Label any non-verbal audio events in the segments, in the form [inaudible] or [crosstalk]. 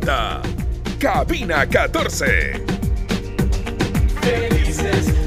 presenta Cabina 14. Felices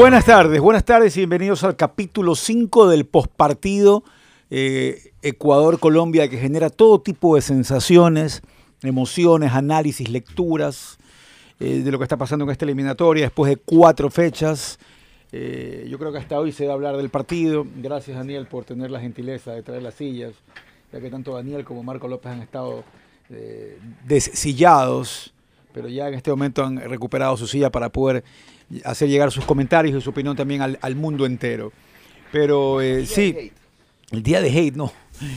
Buenas tardes, buenas tardes y bienvenidos al capítulo 5 del postpartido eh, Ecuador-Colombia que genera todo tipo de sensaciones, emociones, análisis, lecturas eh, de lo que está pasando en esta eliminatoria después de cuatro fechas. Eh, yo creo que hasta hoy se va a hablar del partido. Gracias Daniel por tener la gentileza de traer las sillas, ya que tanto Daniel como Marco López han estado desillados, pero ya en este momento han recuperado su silla para poder hacer llegar sus comentarios y su opinión también al, al mundo entero. Pero eh, sí, el día de hate, no.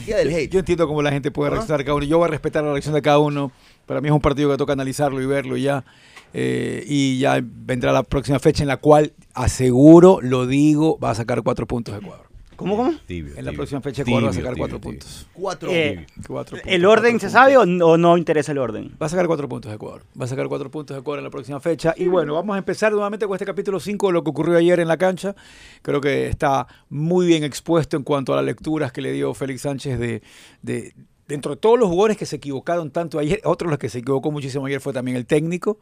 Día del hate. Yo entiendo cómo la gente puede reaccionar cada uno. Yo voy a respetar la reacción de cada uno. Para mí es un partido que toca analizarlo y verlo ya. Eh, y ya vendrá la próxima fecha en la cual, aseguro, lo digo, va a sacar cuatro puntos de Ecuador. ¿Cómo, cómo? Tibio, En la tibio. próxima fecha Ecuador va a sacar tibio, cuatro tibio. puntos. Cuatro. Eh, Cuatro puntos, ¿El orden cuatro se sabe o no, o no interesa el orden? Va a sacar cuatro puntos de Ecuador. Va a sacar cuatro puntos de Ecuador en la próxima fecha. Y bueno, vamos a empezar nuevamente con este capítulo 5 de lo que ocurrió ayer en la cancha. Creo que está muy bien expuesto en cuanto a las lecturas que le dio Félix Sánchez de, de- dentro de todos los jugadores que se equivocaron tanto ayer, otro de los que se equivocó muchísimo ayer fue también el técnico.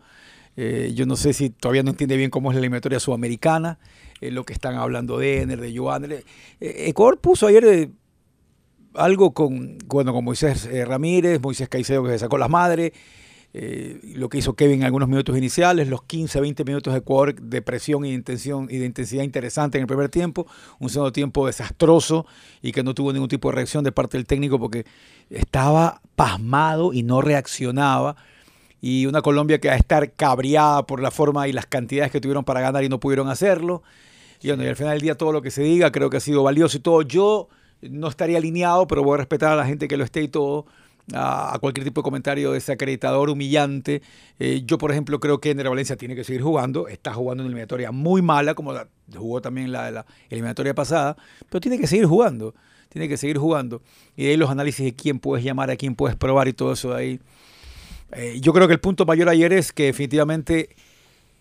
Eh, yo no sé si todavía no entiende bien cómo es la eliminatoria sudamericana, eh, lo que están hablando de Ener, de Joan. Eh, Ecuador puso ayer eh, algo con, bueno, con Moisés Ramírez, Moisés Caicedo que se sacó las madres, lo que hizo Kevin en algunos minutos iniciales, los 15, 20 minutos de Ecuador de presión y de, intención, y de intensidad interesante en el primer tiempo, un segundo tiempo desastroso y que no tuvo ningún tipo de reacción de parte del técnico porque estaba pasmado y no reaccionaba. Y una Colombia que va a estar cabreada por la forma y las cantidades que tuvieron para ganar y no pudieron hacerlo. Y al final del día todo lo que se diga creo que ha sido valioso y todo. Yo no estaría alineado, pero voy a respetar a la gente que lo esté y todo, a, cualquier tipo de comentario desacreditador, humillante. Eh, yo, por ejemplo, creo que Ener Valencia tiene que seguir jugando. Está jugando una eliminatoria muy mala, como la, jugó también la, la eliminatoria pasada, pero tiene que seguir jugando. Tiene que seguir jugando. Y de ahí los análisis de quién puedes llamar, a quién puedes probar y todo eso ahí. Eh, yo creo que el punto mayor ayer es que definitivamente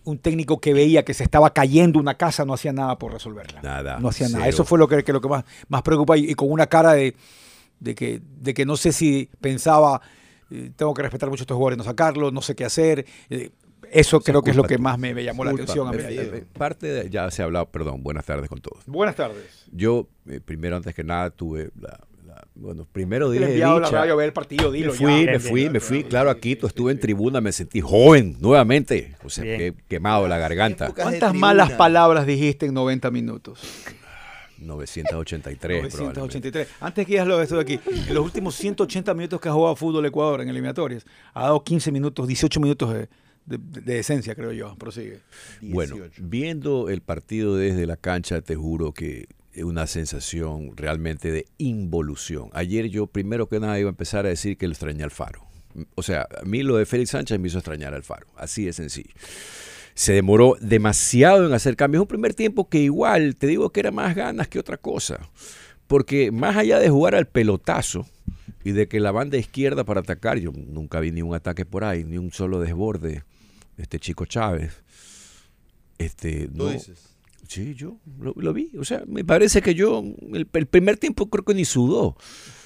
un técnico que veía que se estaba cayendo una casa no hacía nada por resolverla. Nada, No hacía nada. Eso fue lo que, que lo que más, más preocupa y, y con una cara de, de, que, de que no sé si pensaba, eh, tengo que respetar mucho a estos jugadores, no sacarlos, no sé qué hacer. Eh, eso creo que es lo que más me, me llamó la atención a mí. Eh, Parte de, ya se ha hablado, perdón, buenas tardes con todos. Buenas tardes. Yo, eh, primero, antes que nada, tuve la- bueno, primero Le he dije enviado la dicha. radio a ver el partido, dilo me fui, ya. me fui, me fui, claro, a Quito, estuve en tribuna, me sentí joven nuevamente, o sea, que quemado la garganta. ¿Cuántas malas palabras dijiste en 90 minutos? 983, 983. Antes que digas lo de esto de aquí, en los últimos 180 minutos que ha jugado fútbol Ecuador en eliminatorias, ha dado 15 minutos, 18 minutos de, de, de esencia, creo yo. Prosigue. Bueno, 18. viendo el partido desde la cancha, te juro que una sensación realmente de involución. Ayer yo primero que nada iba a empezar a decir que lo extrañé al Faro. O sea, a mí lo de Félix Sánchez me hizo extrañar al Faro. Así de sencillo. Se demoró demasiado en hacer cambios. Un primer tiempo que igual, te digo que era más ganas que otra cosa. Porque más allá de jugar al pelotazo y de que la banda izquierda para atacar, yo nunca vi ni un ataque por ahí, ni un solo desborde de este chico Chávez Este, Tú no, dices. Sí, yo lo, lo vi. O sea, me parece que yo, el, el primer tiempo creo que ni sudó.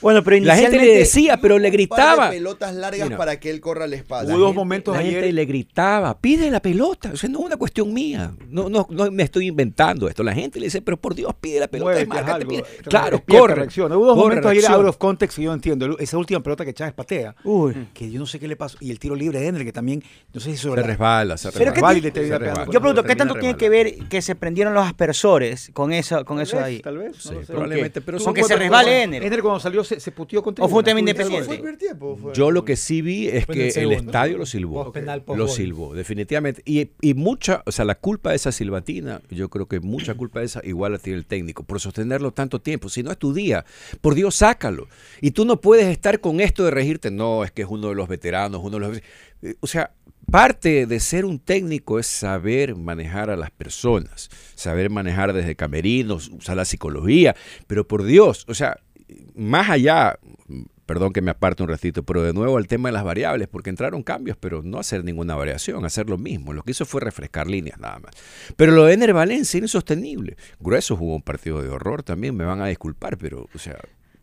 Bueno, pero La gente le inicialmente- decía, pero le Un par de gritaba. pelotas largas Mira. para que él corra al espacio. Hubo dos momentos la ayer. gente le gritaba, pide la pelota. O sea, no es una cuestión mía. No, no, no me estoy inventando esto. La gente le dice, pero por Dios, pide la pelota. Haz algo. pide". Re- Claro, corre. Hubo dos corre, momentos ayer reacciona. out of context que yo entiendo. Esa última pelota que Chávez patea, Uy. que yo no sé qué le pasó. Y el tiro libre de Ender, que también, no sé si sobre Se la- resbala, se Pero resbala. ¿qué te- Se resbala. Yo pregunto, ¿qué tanto tiene que ver que se prendieron los aspersores con eso, con Tal eso vez, ahí? Tal vez, probablemente, pero Con son que se resbale Ener. Ener cuando salió se, se puteó con ¿O fue un tema tribuna. independiente? ¿Fue el primer tiempo? Fue- Yo lo que sí vi es que el estadio lo silbó. Lo silbó, definitivamente. Y, y mucha, o sea, la culpa de esa silbatina, yo creo que mucha culpa de esa igual la tiene el técnico, por sostenerlo tanto tiempo. Si no es tu día, por Dios, sácalo. Y tú no puedes estar con esto de regirte, no, es que es uno de los veteranos, uno de los... Eh, O sea, parte de ser un técnico es saber manejar a las personas, saber manejar desde camerinos, usar la psicología, pero por Dios, o sea, más allá, perdón que me aparte un ratito, pero de nuevo al tema de las variables, porque entraron cambios, pero no hacer ninguna variación, hacer lo mismo. Lo que hizo fue refrescar líneas nada más. Pero lo de Ener Valencia era insostenible. Grueso jugó un partido de horror también, me van a disculpar, pero, o sea...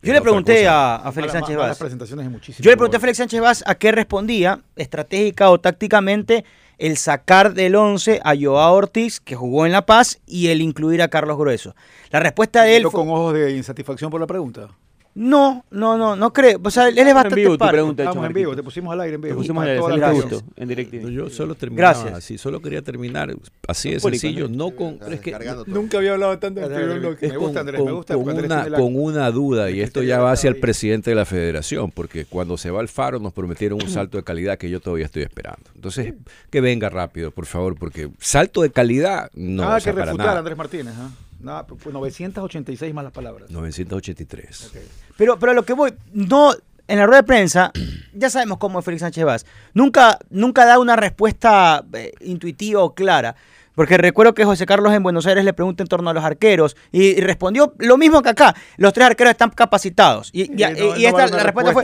Yo le pregunté a, a Félix Mala- Sánchez malas Vaz. Yo le pregunté a. Félix Sánchez Vaz a qué respondía, estratégica o tácticamente, el sacar del 11 a Joao Ortiz, que jugó en La Paz, y el incluir a Carlos Grueso. La respuesta de él Yo fue, con ojos de insatisfacción por la pregunta. No, no, no, no creo. O sea, él es bastante en vivo tu parco. pregunta, Estamos en vivo, te pusimos al aire en vivo. Te pusimos en directivo. Yo solo terminaba Gracias. así, solo quería terminar así de sencillo, ¿no? no con... Es que. Nunca había hablado tanto Me con, gusta, Andrés, con- me gusta con una, la- con una duda, y que esto ya va hacia el presidente de la federación, porque cuando se va al faro nos prometieron un salto de calidad que yo todavía estoy esperando. Entonces, que venga rápido, por favor, porque salto de calidad no Nada o sea, que para refutar, nada. Andrés Martínez. ¿ah? Nada, pues 986 malas palabras. 983. Pero, pero a lo que voy, no, en la rueda de prensa, [clears throat] ya sabemos cómo es Félix Sánchez Vaz. Nunca, nunca da una respuesta eh, intuitiva o clara. Porque recuerdo que José Carlos en Buenos Aires le pregunta en torno a los arqueros y, y respondió lo mismo que acá. Los tres arqueros están capacitados. Y, y- no, y no esta, la respuesta fue,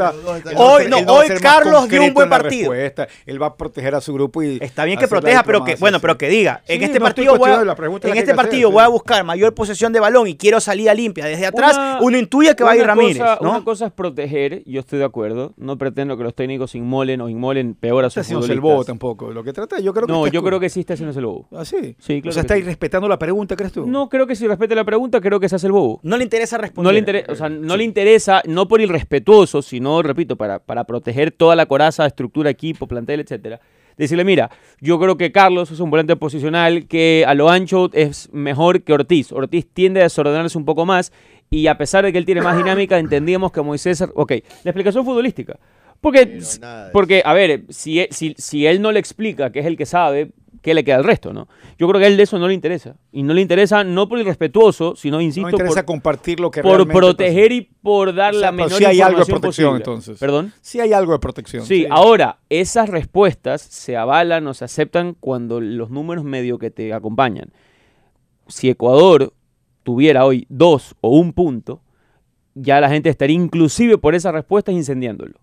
hoy, no, hoy Carlos dio un buen partido. Él va a proteger a su grupo y Está bien que proteja, pero que, bueno, pero que diga, en este partido, voy a, en este hacer, partido voy a buscar mayor posesión de balón y quiero salida limpia desde atrás, Una- uno intuye que va a ir Ramírez, cosa- ¿no? Una cosa es proteger, yo estoy de acuerdo. No pretendo que los técnicos inmolen o inmolen peor a Está sus haciendo el futbolistas. bobo tampoco. Lo que trata, yo creo que No, está yo creo que sí está haciéndose el bobo. ¿Ah, sí? Sí, claro O sea, que está sí. irrespetando la pregunta, ¿crees tú? No creo que si respete la pregunta, creo que se hace el bobo. No le interesa responder. No le, interesa, o sea, no le interesa, no por irrespetuoso, sino, repito, para, para proteger toda la coraza, estructura, equipo, plantel, etcétera. Decirle, mira, yo creo que Carlos es un volante posicional que a lo ancho es mejor que Ortiz. Ortiz tiende a desordenarse un poco más y a pesar de que él tiene más dinámica, entendíamos que Moisés... Ok, la explicación futbolística. Porque, Pero porque a ver, si, e- si, si él no le explica, que es el que sabe, ¿qué le queda al resto, no? Yo creo que a él de eso no le interesa. Y no le interesa no por irrespetuoso, sino, No insisto, me interesa por, compartir lo que por proteger y por dar O sea, la menor sí hay algo de protección, posible. entonces. ¿Perdón? Sí hay algo de protección. Sí, ahora, esas respuestas se avalan o se aceptan cuando los números medio que te acompañan. Si Ecuador tuviera hoy dos o un punto, ya la gente estaría inclusive por esas respuestas incendiándolo.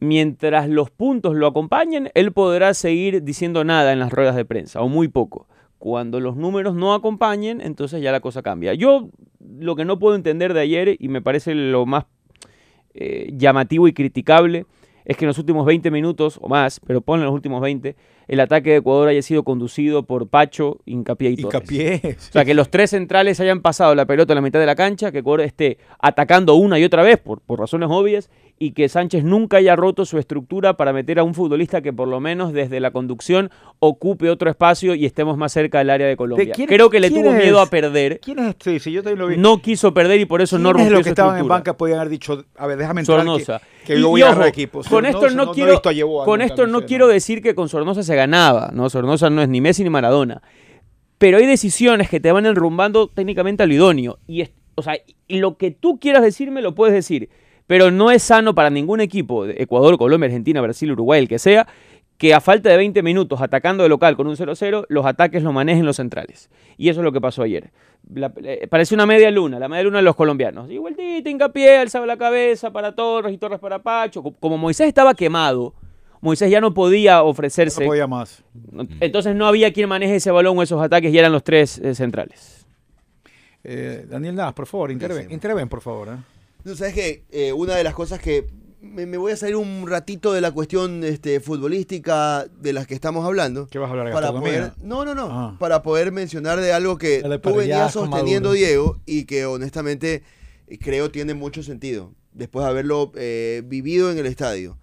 Mientras los puntos lo acompañen, él podrá seguir diciendo nada en las ruedas de prensa, o muy poco. Cuando los números no acompañen, entonces ya la cosa cambia. Yo lo que no puedo entender de ayer, y me parece lo más eh, llamativo y criticable, es que en los últimos 20 minutos o más, pero ponle los últimos 20, el ataque de Ecuador haya sido conducido por Pacho, Incapié y Torres. Hincapié. O sea, que los tres centrales hayan pasado la pelota a la mitad de la cancha, que Ecuador esté atacando una y otra vez por, por razones obvias y que Sánchez nunca haya roto su estructura para meter a un futbolista que por lo menos desde la conducción ocupe otro espacio y estemos más cerca del área de Colombia. Creo que le tuvo es? miedo a perder, ¿Quién es este? Sí, yo lo vi. no quiso perder y por eso no ¿Quiénes rompió los que su estaban en banca podían haber dicho, a ver, déjame entrar Sornosa. que, yo voy y a ojo, equipos. Con esto no, quiero, Yeboah con esto no no quiero decir que con Sornosa se ganaba, ¿no? Sornosa no es ni Messi ni Maradona. Pero hay decisiones que te van enrumbando técnicamente a lo idóneo. Y es- o sea, y lo que tú quieras decirme lo puedes decir. Pero no es sano para ningún equipo, de Ecuador, Colombia, Argentina, Brasil, Uruguay, el que sea, que a falta de 20 minutos atacando de local con un 0-0, los ataques los manejen los centrales. Y eso es lo que pasó ayer. La- eh, pareció una media luna, la media luna de los colombianos. Y vueltita, hincapié, alzaba la cabeza para Torres y Torres para Pacho. Co- Como Moisés estaba quemado, Moisés ya no podía No ofrecerse. podía más. No- Entonces no había quien maneje ese balón o esos ataques y eran los tres eh, centrales. Eh, Daniel Nas, por favor, interven, interven, por favor. Tú sabes que eh, una de las cosas que me, me voy a salir un ratito de la cuestión este, futbolística de las que estamos hablando. ¿Qué vas a hablar de Para poder, no, no, no, Ah. para poder mencionar de algo que Dale, tú venías sosteniendo. Diego, y que honestamente eh, creo tiene mucho sentido, después de haberlo eh, vivido en el estadio.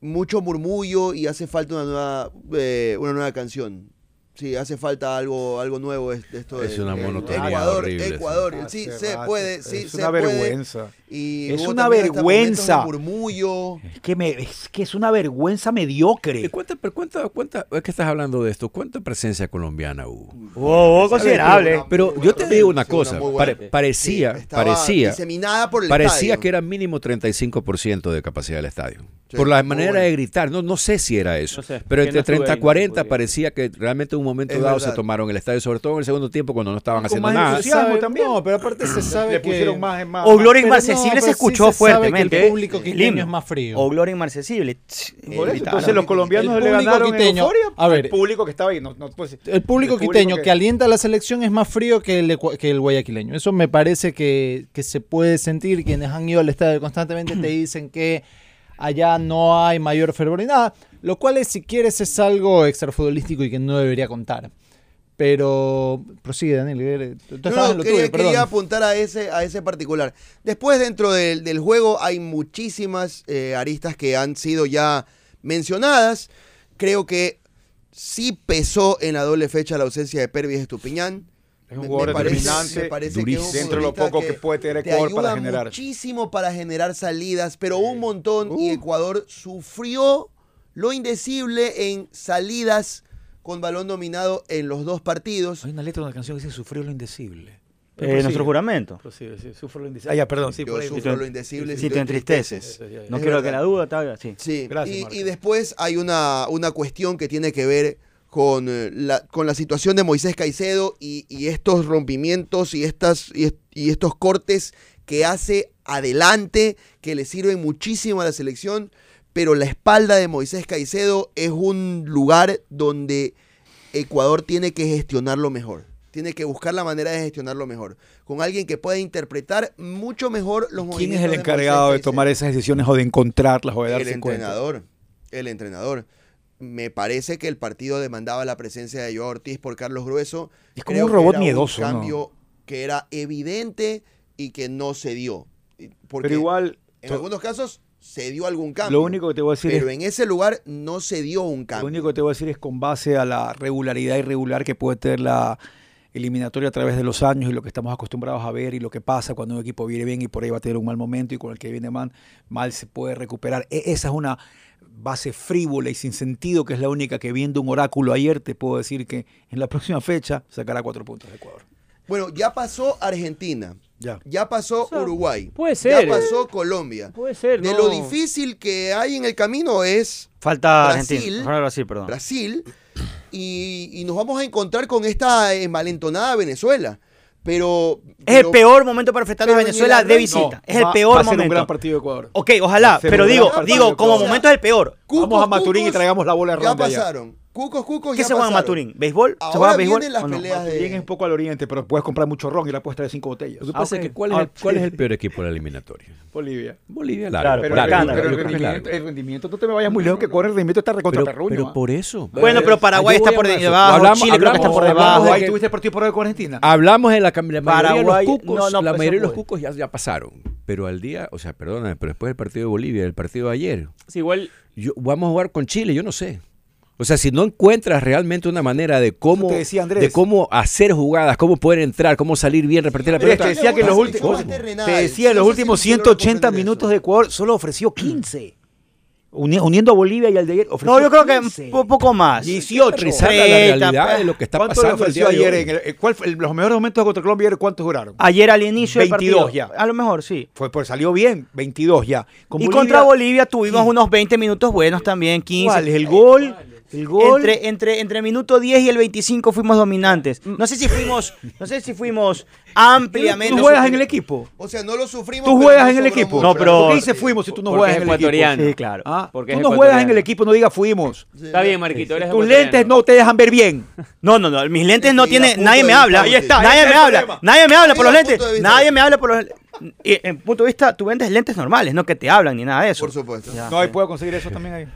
Mucho murmullo y hace falta una nueva, eh, una nueva canción. Sí, hace falta algo, algo nuevo esto. Es de- una monotonía Ecuador, horrible, sí. Ecuador, sí, Hace se rato. puede, sí, es se una puede. vergüenza. Y Es una vergüenza. murmullo. Es que, me, es que es una vergüenza mediocre. ¿Y ¿Cuánta, pero cuánta, cuánta, es que estás hablando de esto, ¿cuánta presencia colombiana hubo? Wow, considerable. Una- Pero yo te digo una cosa, pare- parecía, Sí, parecía, diseminada por el parecía estadio. que era mínimo 35% de capacidad del estadio. Sí, por la manera bueno. de gritar, no, no sé si era eso, No sé, pero entre no estuve 30 ahí, y no 40 podría. parecía que realmente en un momento Es dado verdad. se tomaron el estadio, sobre todo en el segundo tiempo cuando no estaban Con haciendo más nada. sabe- también. No, pero aparte se sabe Le que... pusieron más, más O Gloria Inmarcesible no, se escuchó sí se sabe que fuertemente. el público El quiteño es más frío. O Gloria Inmarcesible. Por eso, Gritaron. entonces los colombianos El le público ganaron en quiteño- euforia a ver, al público que estaba ahí. No, no, pues, El público quiteño que... alienta a la selección es más frío que el, que el guayaquileño. Eso me parece que, que se puede sentir. Quienes han ido al estadio constantemente te [clears throat] dicen que allá no hay mayor fervor ni nada. Lo cual, es, si quieres, es algo extrafutbolístico y que no debería contar. Pero prosigue, Daniel. Tú No, estabas no, en lo quería, tuyo, perdón. quería apuntar a ese, a ese particular. Después, dentro del, del juego, hay muchísimas eh, aristas que han sido ya mencionadas. Creo que sí pesó en la doble fecha la ausencia de Pervis Estupiñán. Es un jugador parece- determinante, parece que es un durísimo. dentro de lo poco que, puede tener te Ecuador para ayuda generar. muchísimo para generar salidas, pero un montón y Uh. Ecuador sufrió lo indecible en salidas con balón dominado en los dos partidos. Hay una letra de una canción que dice sufrió lo indecible. Eh, nuestro juramento. Prosigue, sí, sufro lo indecible. Ah, ya, perdón, sí, Yo por ahí. sufro lo indecible Si tú te entristeces. Eso, ya, ya. No Es quiero verdad. que la duda te haga. Sí. Sí, Gracias, y, y después hay una, una cuestión que tiene que ver con, eh, la, con la situación de Moisés Caicedo y, y estos rompimientos y, estas, y, y estos cortes que hace adelante, que le sirven muchísimo a la selección, pero la espalda de Moisés Caicedo es un lugar donde Ecuador tiene que gestionarlo mejor. Tiene que buscar la manera de gestionarlo mejor. Con alguien que pueda interpretar mucho mejor los ¿Quién movimientos. es el encargado de tomar esas decisiones o de encontrarlas o de el darse cuenta? entrenador. El entrenador. Me parece que el partido demandaba la presencia de Joao Ortiz por Carlos Grueso. Es como Creo un que robot miedoso, ¿no? Un cambio que era evidente y que no se dio. Porque Pero igual, en algunos casos se dio algún cambio. lo único que te voy a decir pero es en ese lugar no se dio un Lo cambio. único que te voy a decir es con base a la regularidad irregular que puede tener la eliminatoria a través de los años y lo que estamos acostumbrados a ver y lo que pasa cuando un equipo viene bien y por ahí va a tener un mal momento y con el que viene mal, mal se puede recuperar. E- esa es una base frívola y sin sentido que es la única que viendo un oráculo ayer te puedo decir que en la próxima fecha sacará cuatro puntos de Ecuador. Bueno, ya pasó Argentina. Ya. Ya pasó O sea, Uruguay. puede ser. Ya pasó Colombia. Puede ser, De no. lo difícil que hay en el camino es Falta Brasil. Argentina. Brasil, perdón. Brasil y, y nos vamos a encontrar con esta envalentonada Venezuela. Pero. Es el peor momento para enfrentar a Venezuela el de visita. No, es el peor va a ser un momento. gran partido de Ecuador. Ok, ojalá, pero un digo, digo, como momento es el peor. Cucos, Vamos a Maturín y traigamos la bola de Ya pasaron. Cucos, cucos, ¿Qué ya se juega en. Maturín? ¿Béisbol? ¿Se Ahora juega béisbol? vienen las o no? peleas de- Maturín es un poco al oriente, pero puedes comprar mucho ron y la puedes traer cinco botellas. Lo que Ah, pasa ok. es que ¿cuál es, Ah, el, cuál sí. es el peor equipo de la eliminatoria? Bolivia. Bolivia, Claro, largo. Pero, por el, acá, largo, pero el es rendimiento, largo. el rendimiento, no te me vayas muy lejos que corre el rendimiento está recontra Pero, perruño. pero ¿ah? por eso. Bueno, pero Paraguay está por debajo, Hablamos- Chile creo que está hablamos- por hablamos debajo. de Paraguay, ¿tuviste el partido Paraguay con Argentina? Hablamos de la, la mayoría de los cucos. la pues mayoría de los cucos ya, pasaron. Pero al día, o sea, perdóname, pero después del partido de Bolivia, el partido de ayer, Sí, igual yo, vamos a jugar con Chile, yo no sé. O sea, si no encuentras realmente una manera de cómo, de cómo hacer jugadas, cómo poder entrar, cómo salir bien, repartir la pelota. te decía que en los últimos te decía en los últimos si usted logra 180 comprender minutos de Ecuador solo ofreció 15. Uni- uniendo a Bolivia y al de ayer ofreció No, yo creo que 15. un poco más. 18. Aterrizar a la 30, realidad de lo que está ¿Cuánto le pasando el ofreció día de ayer? hoy. En el, eh, ¿cuál fue el- los mejores momentos contra Colombia ayer, ¿cuántos duraron? Ayer al inicio del 22 partido. ya. A lo mejor, sí. Fue, pues salió bien, 22 ya. Con y contra Bolivia tuvimos unos 20 minutos buenos también, 15. ¿Cuál? El gol, El gol. Entre, entre, entre el minuto 10 y el 25 fuimos dominantes. No sé si fuimos, no sé si fuimos [laughs] ampliamente. ¿Tú juegas en el equipo? O sea, no lo sufrimos. ¿Tú juegas no en el equipo? No, pero- ¿Por qué dice fuimos si tú no juegas en el equipo? ecuatoriano. Sí, claro. Ah, Porque tú es no juegas en el equipo, no digas fuimos. Está bien, Marquito, eres Tus lentes no te dejan ver bien. No, no, no. Mis lentes no tienen. Nadie me habla. ahí está, nadie me habla. Nadie me habla por los lentes. Nadie me habla por los. Y en punto de vista, tú vendes lentes normales, no que te hablan ni nada de eso. Por supuesto. Ya. No, ahí puedo conseguir eso también ahí.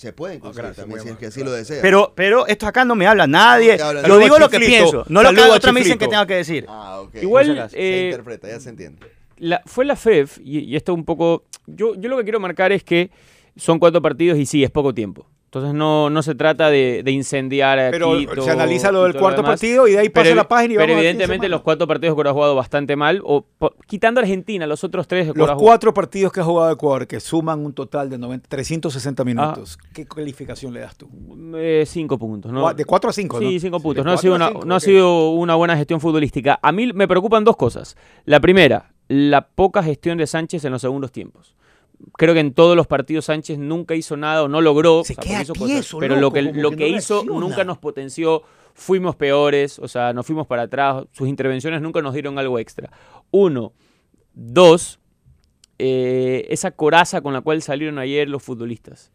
Se pueden conseguir gracias, también si es que así lo desean. Pero, pero esto acá no me habla nadie. No habla Yo digo lo que pienso, no lo que Saludo a otros me dicen que tengo que decir. Ah, ok. Igual, se eh, interpreta, ya se entiende. la- fue la FEF, y, y esto un poco. Yo, yo lo que quiero marcar es que son cuatro partidos y sí, es poco tiempo. Entonces no, no se trata de, de incendiar a Pero Quito se analiza lo del cuarto partido y de ahí pasa Pero, la página y pero vamos evidentemente los cuatro partidos que ha jugado bastante mal, o po- quitando a Argentina, los otros tres Los Ecuador jugado- cuatro partidos que ha jugado Ecuador, que suman un total de 90 360 minutos, ¿qué calificación le das tú? Eh, cinco puntos, ¿no? De 4 a 5, ¿no? Sí, cinco puntos. No ha, sido cuatro una, cinco, no ha sido una buena gestión futbolística. A mí me preocupan dos cosas. La primera, la poca gestión de Sánchez en los segundos tiempos. Creo que en todos los partidos Sánchez nunca hizo nada o no logró. Se o sea, queda hizo tieso, pero lo que, lo que que no hizo reacciona. nunca nos potenció. Fuimos peores, o sea, nos fuimos para atrás. Sus intervenciones nunca nos dieron algo extra. Uno. Dos, eh, esa coraza con la cual salieron ayer los futbolistas.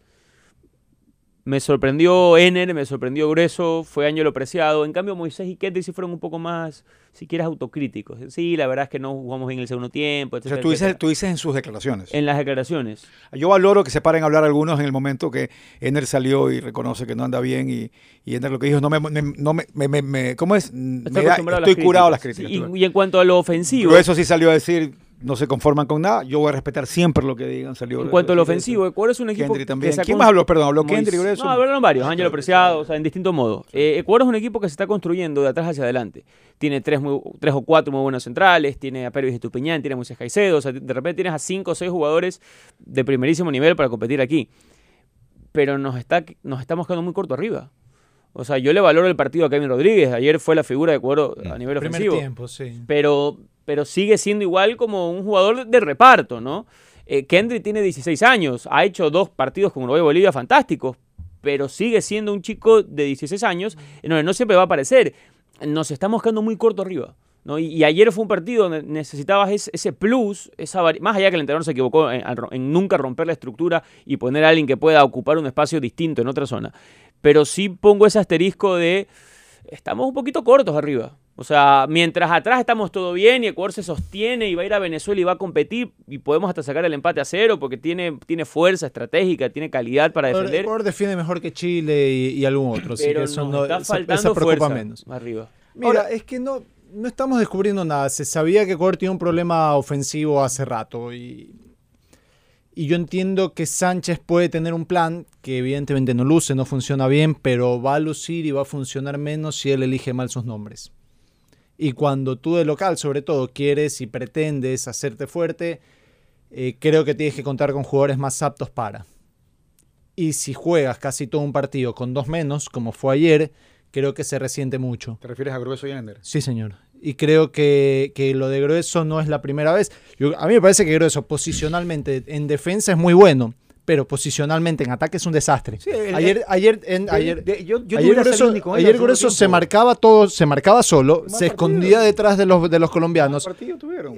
Me sorprendió Ener, me sorprendió Grueso, fue Ángelo Preciado. En cambio, Moisés y Kendrick sí fueron un poco más, si quieres, autocríticos. Sí, la verdad es que no jugamos bien el segundo tiempo, O sea, etcétera, tú dices, etcétera. tú dices en sus declaraciones. En las declaraciones. Yo valoro que se paren a hablar algunos en el momento que Ener salió y reconoce que no anda bien y, y Ener lo que dijo, no me, me- no me, me- me- me- ¿cómo es? Da- a estoy curado a las críticas. Sí, y, y en cuanto a lo ofensivo, Pero eso sí salió a decir, no se conforman con nada, yo voy a respetar siempre lo que digan. Salió en cuanto a lo decir eso. ofensivo, Ecuador es un equipo Kendrick que también. ha ¿Quién más habló? Perdón, habló Mois- Kendrick, Grueso. No, hablaron varios, Ángelo Preciado, o sea, en distinto modo. Eh, Ecuador es un equipo que se está construyendo de atrás hacia adelante. Tiene tres, muy- tres o cuatro muy buenos centrales, tiene a Pérez Estupiñán, tiene a Moisés Caicedo, o sea, de repente tienes a cinco o seis jugadores de primerísimo nivel para competir aquí. Pero nos, está, nos estamos quedando muy corto arriba. O sea, yo le valoro el partido a Kevin Rodríguez. Ayer fue la figura de Ecuador a nivel Primer ofensivo tiempo, sí. pero, pero sigue siendo igual como un jugador de, reparto, ¿no? Eh, Kendrick tiene 16 años, ha hecho dos partidos con Uruguay y Bolivia fantásticos, pero sigue siendo un chico de 16 años, en donde no siempre va a aparecer. Nos estamos quedando muy corto arriba. ¿no? Y, ayer fue un partido donde necesitabas ese, plus, esa más allá que el entrenador se equivocó en, en nunca romper la estructura y poner a alguien que pueda ocupar un espacio distinto en otra zona. Pero sí pongo ese asterisco de estamos un poquito cortos arriba. O sea, mientras atrás estamos todo bien y Ecuador se sostiene y va a ir a Venezuela y va a competir y podemos hasta sacar el empate a cero porque tiene, tiene fuerza estratégica, tiene calidad para defender. Ecuador defiende mejor que Chile y, y algún otro, así pero que eso nos no, está esa- faltando esa preocupa fuerza menos. arriba. Mira, Ahora- es que no, no estamos descubriendo nada. Se sabía que Ecuador tiene un problema ofensivo hace rato y, y yo entiendo que Sánchez puede tener un plan que evidentemente no luce, no funciona bien, pero va a lucir y va a funcionar menos si él elige mal sus nombres. Y cuando tú de local, sobre todo, quieres y pretendes hacerte fuerte, eh, creo que tienes que contar con jugadores más aptos para. Y si juegas casi todo un partido con dos menos, como fue ayer, creo que se resiente mucho. ¿Te refieres a Grueso y Ener? Sí, señor. Y creo que, que lo de Grueso no es la primera vez. Yo- a mí me parece que Grueso posicionalmente en defensa es muy bueno, pero posicionalmente en ataque es un desastre. Sí, el- ayer, ayer, en, De- ayer, de- yo- yo no ayer hubiera Grueso, ayer se marcaba todo, se marcaba solo, Mal se partido. escondía detrás de los, de los colombianos. partido tuvieron?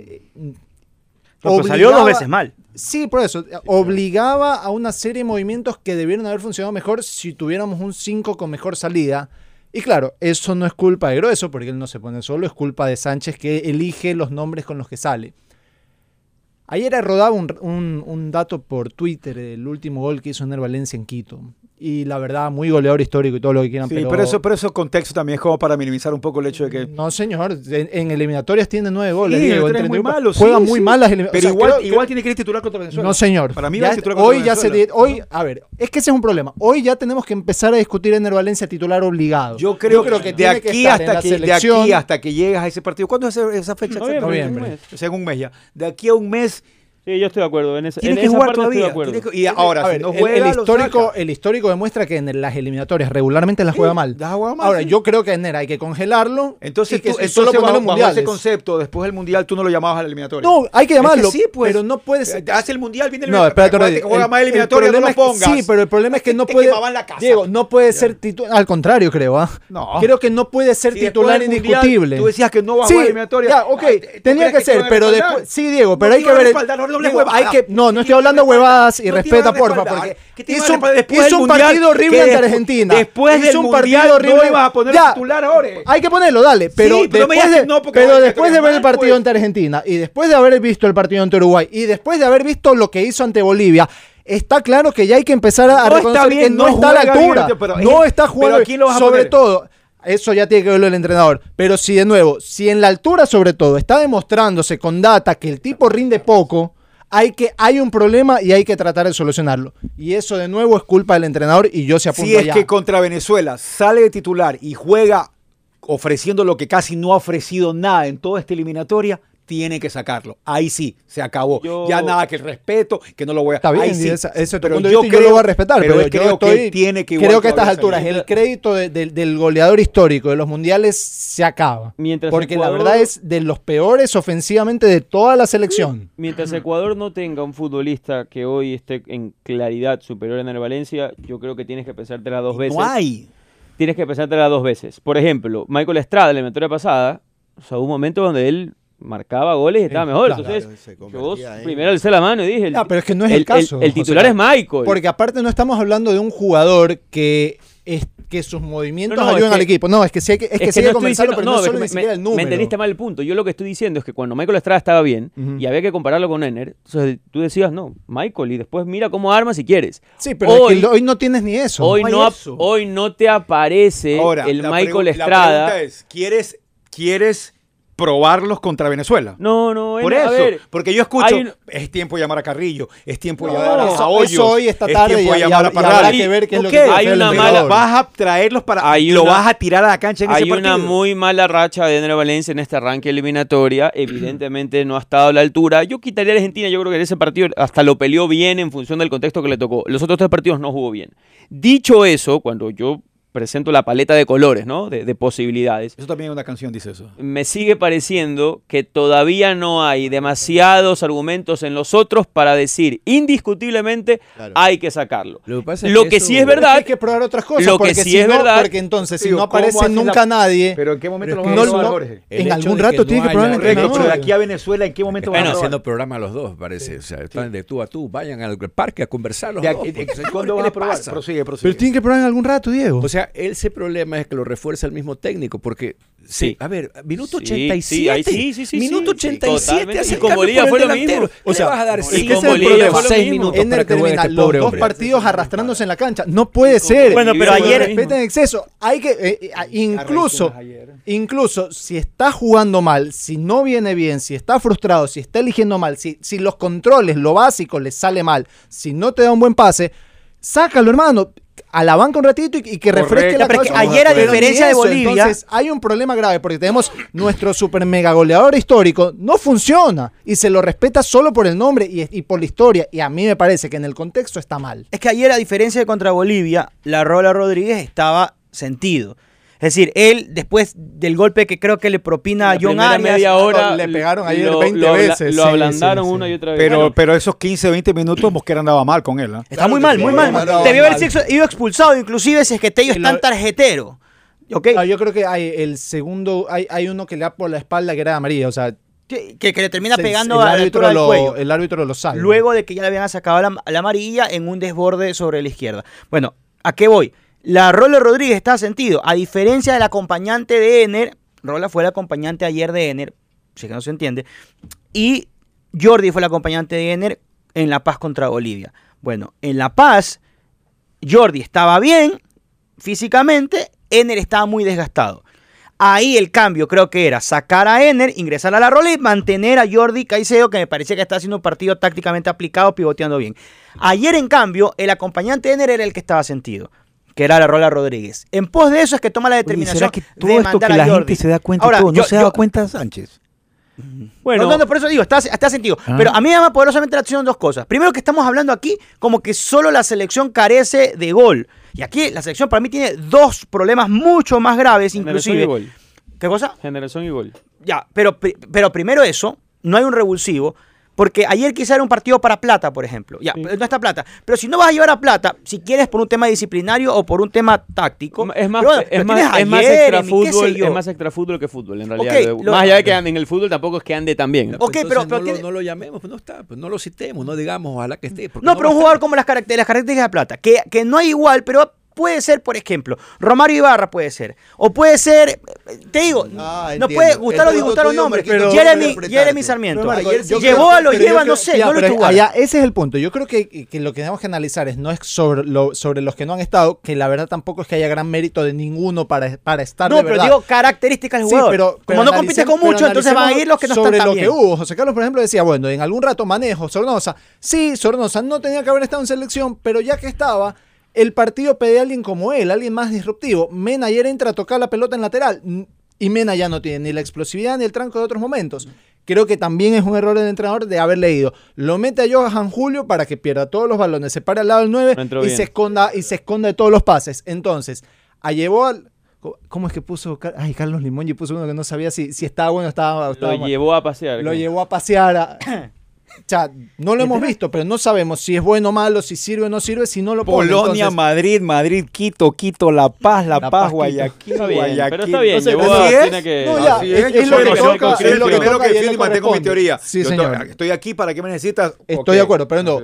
Pero salió dos obligaba- veces mal. Sí, por eso. Obligaba a una serie de movimientos que debieron haber funcionado mejor si tuviéramos un 5 con mejor salida. Y claro, eso no es culpa de Grueso, porque él no se pone solo, es culpa de Sánchez que elige los nombres con los que sale. Ayer rodaba un, un- un dato por Twitter, el último gol que hizo Ener Valencia en Quito. Y la verdad, muy goleador histórico y todo lo que quieran. Sí, pero, pero, eso, pero eso contexto también es como para minimizar un poco el hecho de que... No, señor. En, en eliminatorias tiene nueve goles. Sí, Diego, en muy 31 malo, sí, Juega muy sí. mal las eliminatorias. Pero O sea, igual, creo- igual tiene que ir titular contra Venezuela. no, señor. Para mí Ya- va a ser titular contra hoy ya se Venezuela. hoy, a ver, es que ese es un problema. Hoy ya tenemos que empezar a discutir en el Valencia titular obligado. Yo creo, que, de tiene que aquí estar en hasta que de aquí hasta que llegas a ese partido. ¿Cuándo es esa- fecha? Noviembre? Noviembre. O sea, en un mes ya. De aquí a un mes Sí, yo estoy de acuerdo. En esa, Tiene en que esa jugar parte estoy de acuerdo. Y ahora, si no el- juega, el, histórico, el histórico demuestra que en las eliminatorias regularmente las juega mal. las juega mal, Ahora, sí. yo creo que a Ener hay que congelarlo. Entonces, que tú, solo entonces ponerlo bajo, en bajo ese concepto, después del mundial, tú no lo llamabas a la eliminatoria. No, hay que Es llamarlo. sí, pues. Pero no puede ser. Hace el mundial, viene el No, espérate, Rodri, que juega el- más el eliminatoria, no problema lo pongas. Sí, pero el problema es que no puede. la. Diego, no puede ser titular. Al contrario, creo. ¿ah? No. Creo que no puede ser titular indiscutible. tú decías que no va a jugar eliminatoria. Ya, ok, ¿tú tenía que ser, pero después. Sí, Diego, pero hay que ver. No hay que, no, no ¿Qué estoy hablando huevadas y respeta, porfa, porque ¿Qué te iban a hizo, un partido horrible ante Argentina. después del un mundial partido no ibas a poner titular ahora. Hay que ponerlo, dale. Pero después, de, pero después ver el partido ante Argentina y después de haber visto el partido ante Uruguay y después de haber visto lo que hizo ante Bolivia, está claro que ya hay que empezar a, está reconocer bien, que no, no está a la bien, altura. pero no es- está jugando. pero ¿a quién lo vas a sobre poner? todo, eso ya tiene que verlo el entrenador. Pero si de nuevo, si en la altura sobre todo está demostrándose con data que el tipo rinde poco, hay que hay un problema y hay que tratar de solucionarlo. Y eso de nuevo es culpa del entrenador y yo se apunto Si es allá. que contra Venezuela sale de titular y juega ofreciendo lo que casi no ha ofrecido nada en toda esta eliminatoria, tiene que sacarlo. Ahí sí, se acabó. Yo- Ya nada que el respeto, que no lo voy a... Está bien, Ahí sí. esa- ese es tu Pero yo y yo creo- lo voy a respetar, pero, pero creo que estoy- tiene que Creo que a estas alturas salir. el crédito de- de- del goleador histórico de los mundiales se acaba. Mientras porque la verdad es de los peores ofensivamente de toda la selección. Mientras Ecuador no tenga un futbolista que hoy esté en claridad superior en el Valencia, yo creo que tienes que pensártela dos veces. No hay. Tienes que pensártela dos veces. Por ejemplo, Michael Estrada, en la eliminatoria pasada, o sea, hubo un momento donde él marcaba goles y estaba mejor. claro, Entonces, yo primero alcé la mano y dije... el- Ah, pero es que no es el, caso. El, titular es. Michael. Porque aparte no estamos hablando de un jugador que es que sus movimientos No, no, ayuden es al que- equipo. No, es que sí hay que, es que, que no diciendo- pero no, solo que ni me- siquiera el me, número. me entendiste mal el punto. Yo lo que estoy diciendo es que cuando Michael Estrada estaba bien y había que compararlo con Ener, entonces tú decías, no, Michael, y después mira cómo arma si quieres. Sí, pero es hoy, que hoy no tienes ni eso. hoy, no no, eso. hoy no te aparece Ahora, el Michael pregu- La Estrada. pregunta es, ¿quieres, ¿quieres probarlos contra Venezuela? No, no, Por eso, a ver, porque yo escucho, hay es tiempo de llamar a Carrillo, es tiempo de No, llamar a Hoyos, eso hoy esta es tarde tiempo de llamar a Parralli. que ver qué es lo que hay una mala- vas a traerlos para Hay lo una- vas a tirar a la cancha en Hay ese partido. una muy mala racha de Ener Valencia en este arranque eliminatoria. [clears throat] Evidentemente no ha estado a la altura. Yo quitaría a Argentina. Yo creo que en ese partido hasta lo peleó bien en función del contexto que le tocó. Los otros tres partidos no jugó bien. Dicho eso, cuando yo presento la paleta de colores, ¿no? De, de posibilidades. Eso también es una canción, dice eso. Me sigue pareciendo que todavía no hay demasiados argumentos en los otros para decir indiscutiblemente Claro. hay que sacarlo. Lo que pasa es Lo que que eso- sí es Pero es que verdad hay que probar otras cosas. Lo que porque sí si es no- verdad- Porque entonces, si Digo, no ¿cómo aparece nunca la- nadie. Pero ¿en qué momento lo vamos a probar, no- Jorge? El en algún rato tiene no que probar Correcto, pero de aquí a Venezuela, ¿en qué momento van a probar? haciendo programa los dos, parece. O sea, están de tú a tú. Vayan al parque a conversar los De dos. ¿Cuándo ¿qué vas le a probar? Prosigue, prosigue. Pero tiene que probar en algún rato, Diego. O sea, ese problema es que lo refuerza el mismo técnico, porque, sí, Sí. a ver, minuto Sí, 87. sí, ahí sí, sí, sí, minuto sí, sí, 87, totalmente. hace Y con Bolivia fue el lo mismo. O sea, vas a dar el seis mismo. minutos Ener para que juegue termina este los pobre dos hombre. partidos arrastrándose en la cancha. No puede ser. Bueno, pero ayer- respeta en exceso. Hay que eh, eh, incluso ayer. incluso si está jugando mal, si no viene bien, si está frustrado, si está eligiendo mal, si, si los controles, lo básico le sale mal, si no te da un buen pase, sácalo, hermano. A la banca un ratito y, y que refresque Correcto. la Pero es que cabeza. ayer, a diferencia de Bolivia- Entonces, hay un problema grave porque tenemos nuestro super mega goleador histórico, no funciona y se lo respeta solo por el nombre y, y por la historia. Y a mí me parece que en el contexto está mal. Es que ayer, a diferencia de contra Bolivia, la Rola Rodríguez estaba sentido. Es decir, él, después del golpe que creo que le propina a John Arias, media hora le pegaron ayer lo- 20 lo abla- veces, Lo ablandaron sí, sí. una y otra vez. Pero, Bueno, pero esos 15, 20 minutos Mosquera andaba mal con él. ¿ah? está Claro muy mal, muy mal. Debió haber sido ido expulsado, inclusive si es que Tello es tan tarjetero. ¿Ok? Ah, yo creo que hay el segundo, hay, hay uno que le da por la espalda que era amarilla, o sea, Que, que le termina se- pegando el a la árbitro lo, cuello. el árbitro lo salva. luego de que ya le habían sacado la, la amarilla en un desborde sobre la izquierda. Bueno, ¿a qué voy? La Rola Rodríguez está sentido. A diferencia del acompañante de Ener, Rola fue el acompañante ayer de Ener, si que no se entiende, y Jordi fue el acompañante de Ener en La Paz contra Bolivia. Bueno, en La Paz, Jordi estaba bien físicamente, Ener estaba muy desgastado. Ahí el cambio creo que era sacar a Ener, ingresar a la rola y mantener a Jordi Caicedo, que me parecía que está haciendo un partido tácticamente aplicado, pivoteando bien. Ayer, en cambio, el acompañante de Ener era el que estaba sentido, que era la rola Rodríguez. En pos de eso es que toma la determinación ¿Será que todo de esto mandar que a la Jordi. gente se da cuenta y todo, no yo- se da yo- cuenta Sánchez? Bueno, No, no, no, por eso digo, está, está sentido. Ah. Pero a mí me llama poderosamente la atención dos cosas. Primero que estamos hablando aquí como que solo la selección carece de gol. Y aquí la selección para mí tiene dos problemas mucho más graves, generación y inclusive. gol. ¿Qué cosa? Generación y gol. Ya, pero, pero primero eso, no hay un revulsivo. Porque ayer quizá era un partido para plata, por ejemplo. Ya, Sí. no está plata. Pero si no vas a llevar a plata, si quieres por un tema disciplinario o por un tema táctico. Es más, bueno, es más, tienes a es más extra fútbol, yo. es más extra fútbol que fútbol en realidad. Lo- más allá de que ande- en el fútbol tampoco es que ande tan bien. Ok, Pues pero- pero no, tiene- lo, no lo llamemos, pues no está, pues no lo citemos, no digamos ojalá que esté. porque No, pero un jugador como las, caracter- las características de plata, que, que no hay igual, pero puede ser, por ejemplo, Romario Ibarra puede ser. O puede ser, te digo, Ah, no puede gustar o disgustar los nombres. Marquito, Jeremy. Jeremy Sarmiento. Pero, Marco, yo llevó creo- a lo Pero lleva, no sé, ya, no lo pero allá, ese es el punto. Yo creo que, que lo que tenemos que analizar es no es sobre, lo, sobre los que no han estado, que la verdad tampoco es que haya gran mérito de ninguno para, para estar No, de pero digo características del Sí, jugador. pero, pero Como no compites analicemos- con mucho, pero entonces van a ir los que no sobre están tan lo bien. que hubo. José Carlos, por ejemplo, decía, bueno, en algún rato manejo, Sornosa. Sí, Sornosa no tenía que haber estado en selección, pero ya que estaba, el partido pedía a alguien como él, alguien más disruptivo. Mena ayer entra a tocar la pelota en lateral y Mena ya no tiene ni la explosividad ni el tranco de otros momentos. Creo que también es un error del entrenador de haber leído. Lo mete a Johan Julio para que pierda todos los balones, se para al lado del 9 No entró y bien. se esconda y se esconda de todos los pases. Entonces, a llevó al ¿Cómo es que puso? Ay, Carlos Limón y puso uno que no sabía si, si estaba bueno o estaba, estaba Lo mal. llevó a pasear. Lo llevó a pasear. a- [coughs] sea, no lo hemos visto, pero no sabemos si es bueno o malo, si sirve o no sirve, si no lo. Polonia, Entonces, Madrid, Madrid, Quito, Quito, La Paz, La, La Paz. Guayaquil, Está bien, Guayaquil. pero está bien. Entonces, así es. tiene que- No, ya, Así es, es, lo que toca, es lo que primero y es lo firma, que tengo mi teoría. Sí, Yo señor. Estoy, estoy aquí para qué me necesitas. Estoy de acuerdo, pero no.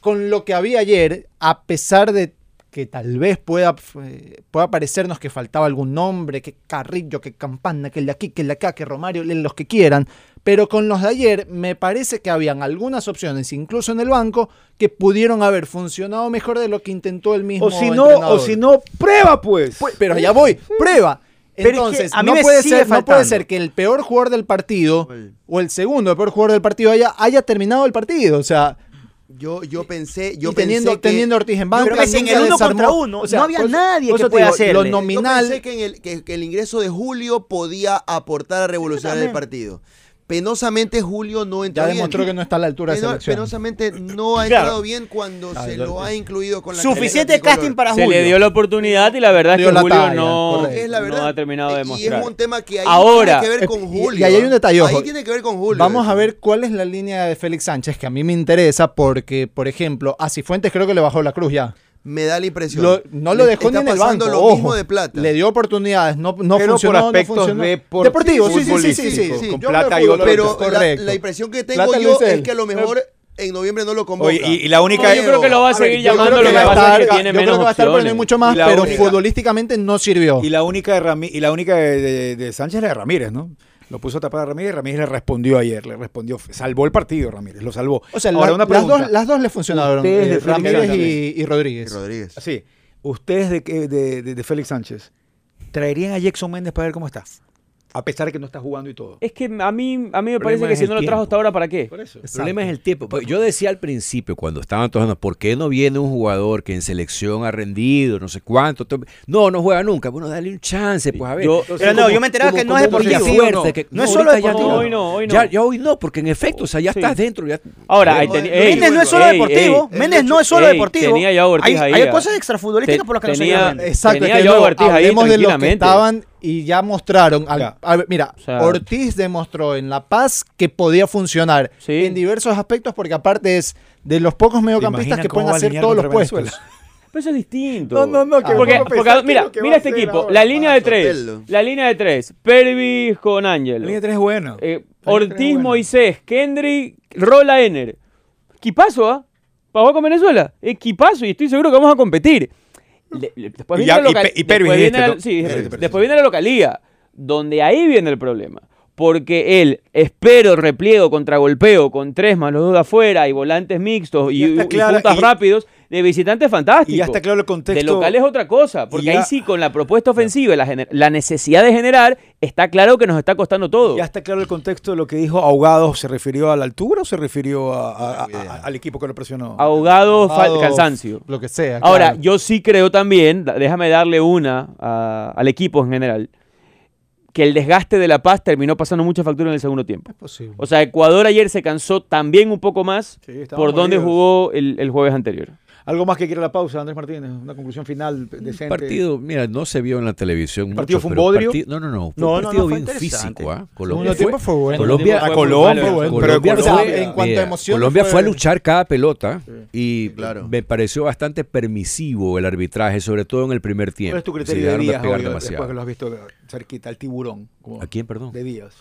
Con lo que había ayer, a pesar de que tal vez pueda, eh, pueda parecernos que faltaba algún nombre, que Carrillo, que Campana, que el de aquí, que el de acá, que Romario, los que quieran, pero con los de ayer me parece que habían algunas opciones, incluso en el banco, que pudieron haber funcionado mejor de lo que intentó el mismo O si no, o si no, prueba pues. Pero allá voy, prueba. Pero es que Entonces, a mí no, me puede ser, no puede ser que el peor jugador del partido o el segundo peor jugador del partido haya, haya terminado el partido. O sea, Yo, yo pensé, yo y teniendo, pensé que, teniendo a Ortiz en banca, Pero en el uno desarmó- contra uno, o sea, no había nadie que pueda digo, hacerle. Lo Yo nominal, Yo pensé que, en el, que, que el ingreso de Julio podía aportar a revolucionar el partido. Penosamente Julio no entró ya bien. demostró que no está a la altura de Peno- selección. penosamente no ha Claro. entrado bien cuando se lo ha incluido con la Suficiente casting para Se Julio. le dio la oportunidad y la verdad es que Julio talla, no, correcto. Es la verdad. no ha terminado de Y demostrar. es un tema que ahí Ahora, tiene que ver eh, con y- Julio. y ahí hay un detalle, Ahí tiene que ver con Julio. Vamos a ver cuál es la línea de Félix Sánchez, que a mí me interesa porque, por ejemplo, a Cifuentes creo que le bajó la cruz ya. Me da la impresión. Lo- no lo Le dejó ni está en el banco. lo ojo. mismo de plata. Le dio oportunidades, no, no Pero por funcionó, no aspectos funcionó. depor- Deportivo, sí, sí, sí, sí, sí, con Yo plata y otro- Pero la, correcto. la impresión que tengo Plata yo es él. que a lo mejor en noviembre no lo convoca. Oye, y, y la única. No, yo creo que lo va a seguir llamando, creo lo que va a estar, que tiene yo creo menos que va a estar, no opciones. mucho más, Y la pero única- futbolísticamente no sirvió. Y la única de, Rami- y la única de, de- de Sánchez es la de Ramírez, ¿no? Lo puso a tapar a Ramírez, Ramírez le respondió ayer, le respondió, salvó el partido Ramírez, lo salvó. O sea, Ahora, la- una las, pregunta. dos, las dos le funcionaron, eh, Ramírez y, y Rodríguez. Rodríguez. Sí, ustedes de, de, de- de Félix Sánchez, ¿traerían a Jackson Méndez para ver cómo está? A pesar de que no está jugando y todo. Es que a mí, a mí me parece que si no lo trajo hasta ahora, ¿para qué? Por eso. El problema es el tiempo. Pues Yo decía al principio, cuando estaban todos, ¿por qué no viene un jugador que en selección ha rendido, no sé cuánto? to- No, no juega nunca. Bueno, dale un chance, pues a ver. Yo- Pero no, yo me enteraba que no es deportivo. que- No es solo deportivo. no. Hoy no, hoy no. Ya, ya hoy no, porque en efecto, o sea, ya Sí. estás dentro. Ya, Ahora, ahí teni- Méndez ey, Méndez no es solo ey, deportivo. ey, Méndez no es solo ey, deportivo. Tenía ya Ortiz hay, ahí. hay cosas extrafutbolísticas por las que no se. Exacto, Tenía ya Ortiz ahí hablemos de los que estaban y ya mostraron. al- Ya. a ver, mira, O sea- Ortiz demostró en La Paz que podía funcionar Sí. en diversos aspectos porque aparte es de los pocos mediocampistas que pueden hacer todos los puestos. Venezuela? [laughs] Pero eso es distinto. No, no, no, que porque, me pongo a porque, pensar qué mira, que mira este equipo. ahora. La línea de Para tres. La línea de tres. Pervis con Ángelo. La línea 3 es buena. Eh, tres Ortiz. Moisés, Kendrick, Rola Ener. Equipazo, ¿ah? Para jugar con Venezuela. Equipazo y estoy seguro que vamos a competir. Le- le- después viene ya- la local- y después viene la- ¿no? sí, Pervis, Pervis. después viene la localía, donde ahí viene el problema. Porque él, espero, repliego, contragolpeo, con tres más los dos afuera y volantes mixtos y, puntas y- rápidos, de visitante fantástico. Y ya está claro el De contexto. local es otra cosa, porque ya- ahí sí, con la propuesta ofensiva y la, la necesidad de generar, está claro que nos está costando todo. Ya está claro el contexto de lo que dijo Ahogado. ¿Se refirió a la altura o se refirió a- a- a- a- al equipo que lo presionó? Ahogado, fal- Ahogado, cansancio. Lo que sea. Ahora, yo sí creo también, déjame darle una a- al equipo en general, que el desgaste de La Paz terminó pasando mucha factura en el segundo tiempo. Es posible. O sea, Ecuador ayer se cansó también un poco más Sí, por donde jugó el, el jueves anterior. Algo más que quiera la pausa, Andrés Martínez. Una conclusión final decente. Un partido, mira, no se vio en la televisión. ¿El partido mucho, fue un bodrio? parti- No, no, no. Fue No, un no, no, partido fue bien físico. ¿ah? Segundo Colombia fue, fue bueno. Colombia, Fue Colón, fue bueno. Colombia Pero sea, fue- en cuanto a emociones Colombia fue- a luchar cada pelota y claro. me pareció bastante permisivo el arbitraje, sobre todo en el primer tiempo. ¿Cuál es tu criterio de Díaz pegar hoy, después que lo has visto cerquita? El tiburón. como- ¿A quién, perdón? De Díaz.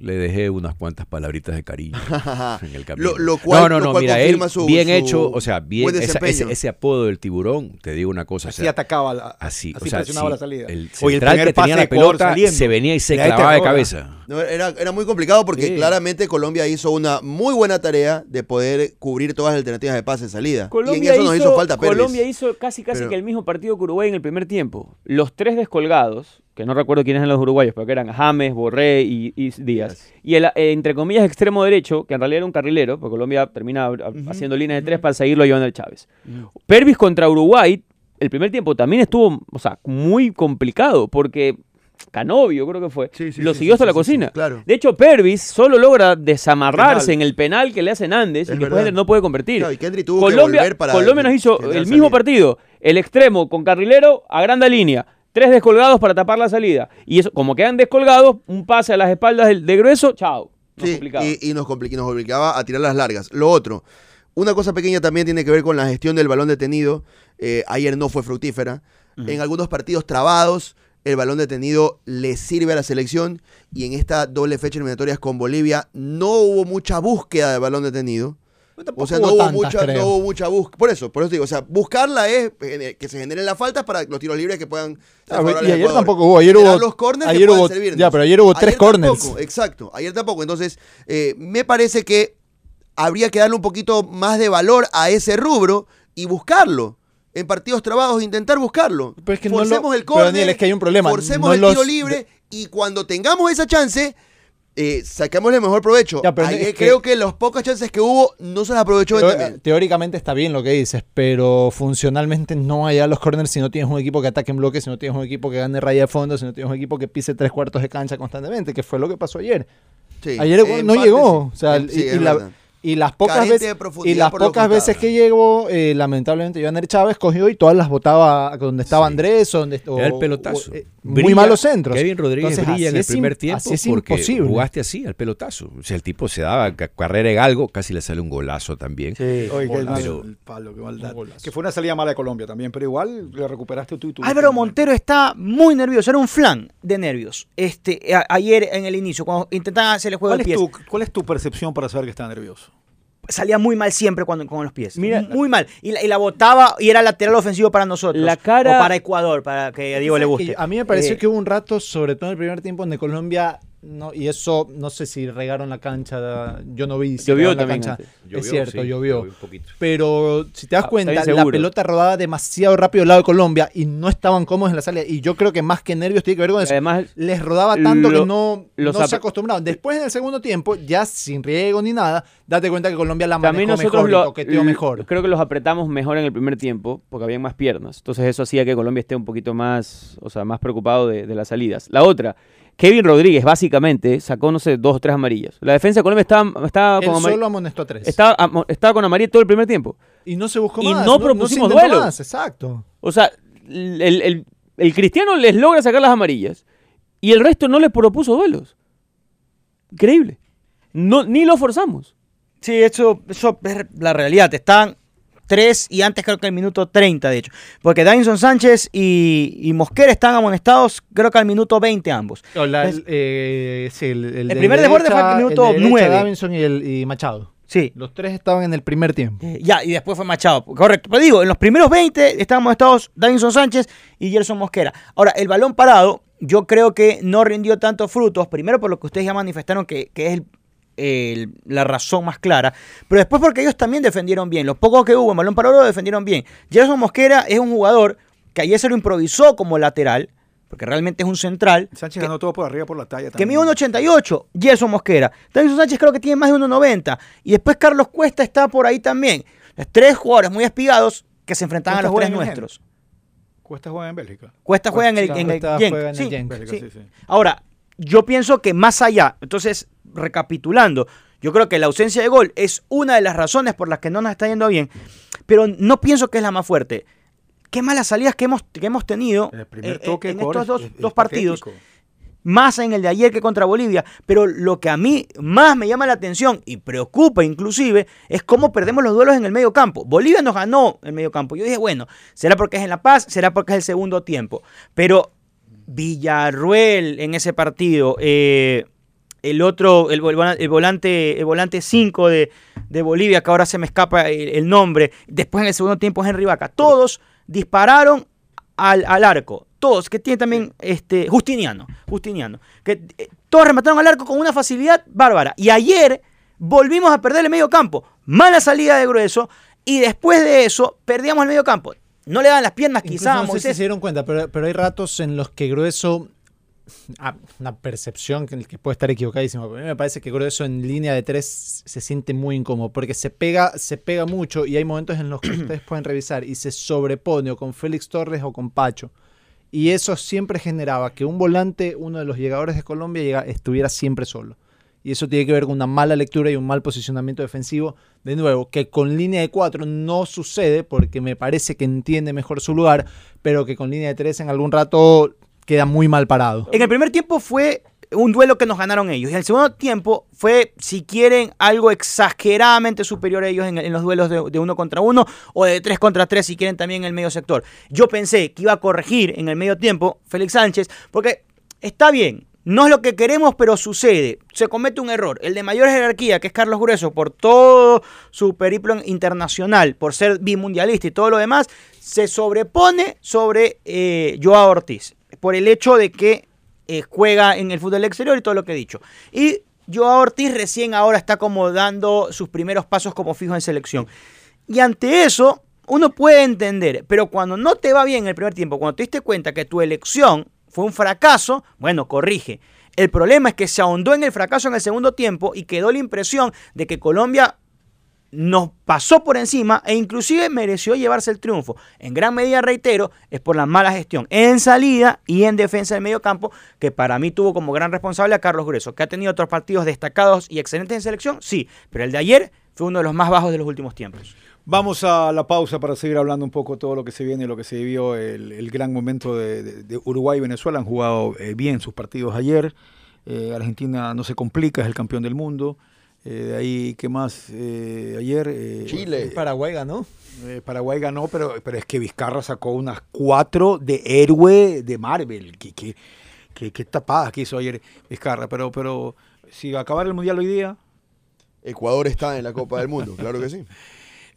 Le dejé unas cuantas palabritas de cariño [laughs] en el camino. Lo- lo cual- no, no, lo no, cual mira, él confirma su- bien su hecho, o sea, bien, esa- ese, apodo del tiburón, te digo una cosa. o Así sea, atacaba. la- así, así o sea, presionaba sí, la salida. El Oye, el central que tenía de la pelota saliendo. se venía y se clavaba de cabeza. No, era, era muy complicado porque Sí. claramente Colombia hizo una muy buena tarea de poder cubrir todas las alternativas de pase y salida. y en Colombia eso nos hizo falta. Colombia hizo casi casi Pero- que el mismo partido que Uruguay en el primer tiempo. Los tres descolgados, que no recuerdo quiénes eran los uruguayos, pero que eran James, Borré y, y Díaz. Y el, eh, entre comillas, extremo derecho, que en realidad era un carrilero, porque Colombia termina haciendo líneas de tres para seguirlo a Joan Chávez. Pervis contra Uruguay, el primer tiempo también estuvo, o sea, muy complicado, porque Canovio creo que fue, Sí, sí, lo sí, siguió hasta la cocina. claro. De hecho, Pervis solo logra desamarrarse Penal. en el penal que le hacen Andes y Es que verdad. después no puede convertir. Claro, y Kendry tuvo que Colombia, volver para Colombia nos hizo el mismo partido, el extremo con carrilero a grande línea, tres descolgados para tapar la salida. Y eso, como quedan descolgados, un pase a las espaldas del- de grueso, chao. Nos Sí, complicaba. y, y nos, compli- nos obligaba a tirar las largas. Lo otro, una cosa pequeña también tiene que ver con la gestión del balón detenido. Eh, ayer no fue fructífera. En algunos partidos trabados, el balón detenido le sirve a la selección. Y en esta doble fecha eliminatorias con Bolivia no hubo mucha búsqueda de balón detenido. O sea, no hubo tantas, mucha, creo. no hubo mucha búsqueda. Por eso, por eso digo, o sea, buscarla es eh, que se generen las faltas para los tiros libres que puedan Ah, y ayer Ecuador. tampoco hubo, ayer hubo- los corners ayer que hubo- ya, pero ayer hubo tres corners. tampoco, exacto, ayer tampoco. Entonces, eh, me parece que habría que darle un poquito más de valor a ese rubro y buscarlo. En partidos trabados, intentar buscarlo. Pero es que no forcemos lo- el pero, córner, Daniel, es que hay un problema, Forcemos no el los- tiro libre y cuando tengamos esa chance, eh, sacamos el mejor provecho. Ya, pero Ayer es que- creo que las pocas chances que hubo no se las aprovechó bien. teóricamente está bien lo que dices, pero funcionalmente no hay a los corners si no tienes un equipo que ataque en bloque, si no tienes un equipo que gane raya de fondo, si no tienes un equipo que pise tres cuartos de cancha constantemente, que fue lo que pasó ayer. Sí, Ayer no parte llegó. sí. O sea, En- sí, y, es y la- verdad. Y las pocas veces, de profundidad y las pocas veces que llegó, eh, lamentablemente Joaner Chávez cogió y todas las botaba donde estaba Sí. Andrés o donde o- Era el o- pelotazo. eh, muy malos centros. Kevin Rodríguez Entonces, brilla en el primer im- tiempo así es porque imposible. jugaste así, al pelotazo. O sea, el tipo se daba ca- carrera en algo, casi le sale un golazo también. Oye, qué Golazo. Pero- el palo, qué maldad. Que fue una salida mala de Colombia también, pero igual le recuperaste tú y tú. Álvaro Montero está muy nervioso, era un flan de nervios. Este, a- ayer en el inicio, cuando intentaban hacer el juego ¿Cuál de es, pies, tu, ¿Cuál es tu percepción para saber que está nervioso? Salía muy mal siempre cuando, con los pies. Mira- muy mal. Y la, y la botaba y era lateral ofensivo para nosotros. La cara- O para Ecuador, para que a Diego le ¿Sabes guste. A mí me pareció Eh, que hubo un rato, sobre todo en el primer tiempo, donde Colombia, no, y eso no sé si regaron la cancha, yo no vi si Llovió la también cancha. Llovió, es cierto, sí, llovió. llovió un poquito. Pero si te das Ah, cuenta, la pelota rodaba demasiado rápido del lado de Colombia y no estaban cómodos en la salida. Y yo creo que más que nervios tiene que ver con eso. Además, Les rodaba tanto lo- que no, los no se acostumbraron. Después en el segundo tiempo, ya sin riego ni nada, date cuenta que Colombia la manejó mejor lo, toqueteó mejor. creo que los apretamos mejor en el primer tiempo porque habían más piernas. Entonces eso hacía que Colombia esté un poquito más, o sea, más preocupado de, de las salidas. La otra, Kevin Rodríguez básicamente sacó, no sé, dos o tres amarillas. La defensa de Colombia estaba, estaba, Él con, amar- solo amonestó a tres. estaba, con amarilla todo el primer tiempo. y no se buscó y más. no propusimos duelo. más, exacto. O sea, el, el- el Cristiano les logra sacar las amarillas y el resto no les propuso duelos. Increíble. No, ni lo forzamos. Sí, eso, eso es la realidad. Están tres y antes creo que el minuto 30, de hecho. Porque Davinson Sánchez y, y Mosquera están amonestados creo que al minuto 20 ambos. No, la- el, eh, sí, el, el El de primer desborde fue al derecha- minuto el de derecha, nueve. Davinson y, el, y Machado. Sí. Los tres estaban en el primer tiempo. Eh, ya, y después fue Machado. Correcto. Pero digo, en los primeros 20 estaban amonestados Davinson Sánchez y Gerson Mosquera. Ahora, el balón parado, yo creo que no rindió tantos frutos. Primero por lo que ustedes ya manifestaron que, que es el- el- la razón más clara. Pero después porque ellos también defendieron bien. Los pocos que hubo en balón parado lo defendieron bien. Gerson Mosquera es un jugador que ayer se lo improvisó como lateral. Porque realmente es un central. Sánchez ganó todo por arriba por la talla. Que mide 1.88, Gerson Mosquera. Davinson Sánchez creo que tiene más de 1.90. Y después Carlos Cuesta está por ahí también. Los tres jugadores muy espigados que se enfrentaban a ¿Cuesta los tres nuestros. Cuesta juega en Bélgica. Cuesta juega en el, Cuesta en el juega en el sí. Genk. Bélgica, Sí. sí, sí. Ahora, yo pienso que más allá, entonces, recapitulando, yo creo que la ausencia de gol es una de las razones por las que no nos está yendo bien, pero no pienso que es la más fuerte. Qué malas salidas que hemos, que hemos tenido El primer eh, toque en estos dos, es- es dos partidos, patético. más en el de ayer que contra Bolivia, pero lo que a mí más me llama la atención y preocupa inclusive es cómo perdemos los duelos en el medio campo. Bolivia nos ganó el medio campo. Yo dije, bueno, será porque es en La Paz, será porque es el segundo tiempo, pero Villarruel en ese partido, eh, el otro, el, vol- el volante el volante 5 de, de Bolivia, que ahora se me escapa el, el nombre, después en el segundo tiempo Henry Vaca, todos dispararon al, al arco, todos, que tiene también este, Justiniano, Justiniano, que eh, todos remataron al arco con una facilidad bárbara. Y ayer volvimos a perder el medio campo, mala salida de grueso, y después de eso perdíamos el medio campo. No le dan las piernas Incluso quizá no sé si se dieron cuenta, pero, pero hay ratos en los que Grueso, ah, una percepción que, que puede estar equivocadísima, pero a mí me parece que Grueso en línea de tres se siente muy incómodo, porque se pega, se pega mucho y hay momentos en los que [clears throat] ustedes pueden revisar y se sobrepone o con Félix Torres o con Pacho. Y eso siempre generaba que un volante, uno de los llegadores de Colombia, estuviera siempre solo. Y eso tiene que ver con una mala lectura y un mal posicionamiento defensivo. De nuevo, que con línea de 4 no sucede porque me parece que entiende mejor su lugar, pero que con línea de 3 en algún rato queda muy mal parado. En el primer tiempo fue un duelo que nos ganaron ellos. Y en el segundo tiempo fue, si quieren, algo exageradamente superior a ellos en, los duelos de, de uno contra uno o de tres contra tres, si quieren, también en el medio sector. Yo pensé que iba a corregir en el medio tiempo Félix Sánchez, porque está bien. No es lo que queremos, pero sucede. Se comete un error. El de mayor jerarquía, que es Carlos Grueso, por todo su periplo internacional, por ser bimundialista y todo lo demás, se sobrepone sobre eh, Joao Ortiz. Por el hecho de que eh, juega en el fútbol exterior y todo lo que he dicho. Y Joao Ortiz recién ahora está como dando sus primeros pasos como fijo en selección. Y ante eso, uno puede entender, pero cuando no te va bien en el primer tiempo, cuando te diste cuenta que tu elección fue un fracaso, bueno, corrige. El problema es que se ahondó en el fracaso en el segundo tiempo y quedó la impresión de que Colombia nos pasó por encima e inclusive mereció llevarse el triunfo. En gran medida, reitero, es por la mala gestión en salida y en defensa del medio campo, que para mí tuvo como gran responsable a Carlos Grueso, que ha tenido otros partidos destacados y excelentes en selección, sí, pero el de ayer fue uno de los más bajos de los últimos tiempos. Vamos a la pausa para seguir hablando un poco de todo lo que se viene, lo que se vivió, el, el gran momento de, de- de Uruguay y Venezuela. Han jugado eh, bien sus partidos ayer. Eh, Argentina no se complica, es el campeón del mundo. Eh, de ahí, ¿qué más? Eh, ayer. eh, Chile. Paraguay ganó. eh, Paraguay ganó, pero, pero es que Vizcarra sacó unas cuatro de héroe de Marvel. Qué, qué, qué, qué tapadas que hizo ayer Vizcarra. Pero, pero si acabar el mundial hoy día, Ecuador está en la Copa del Mundo, claro que sí. [laughs]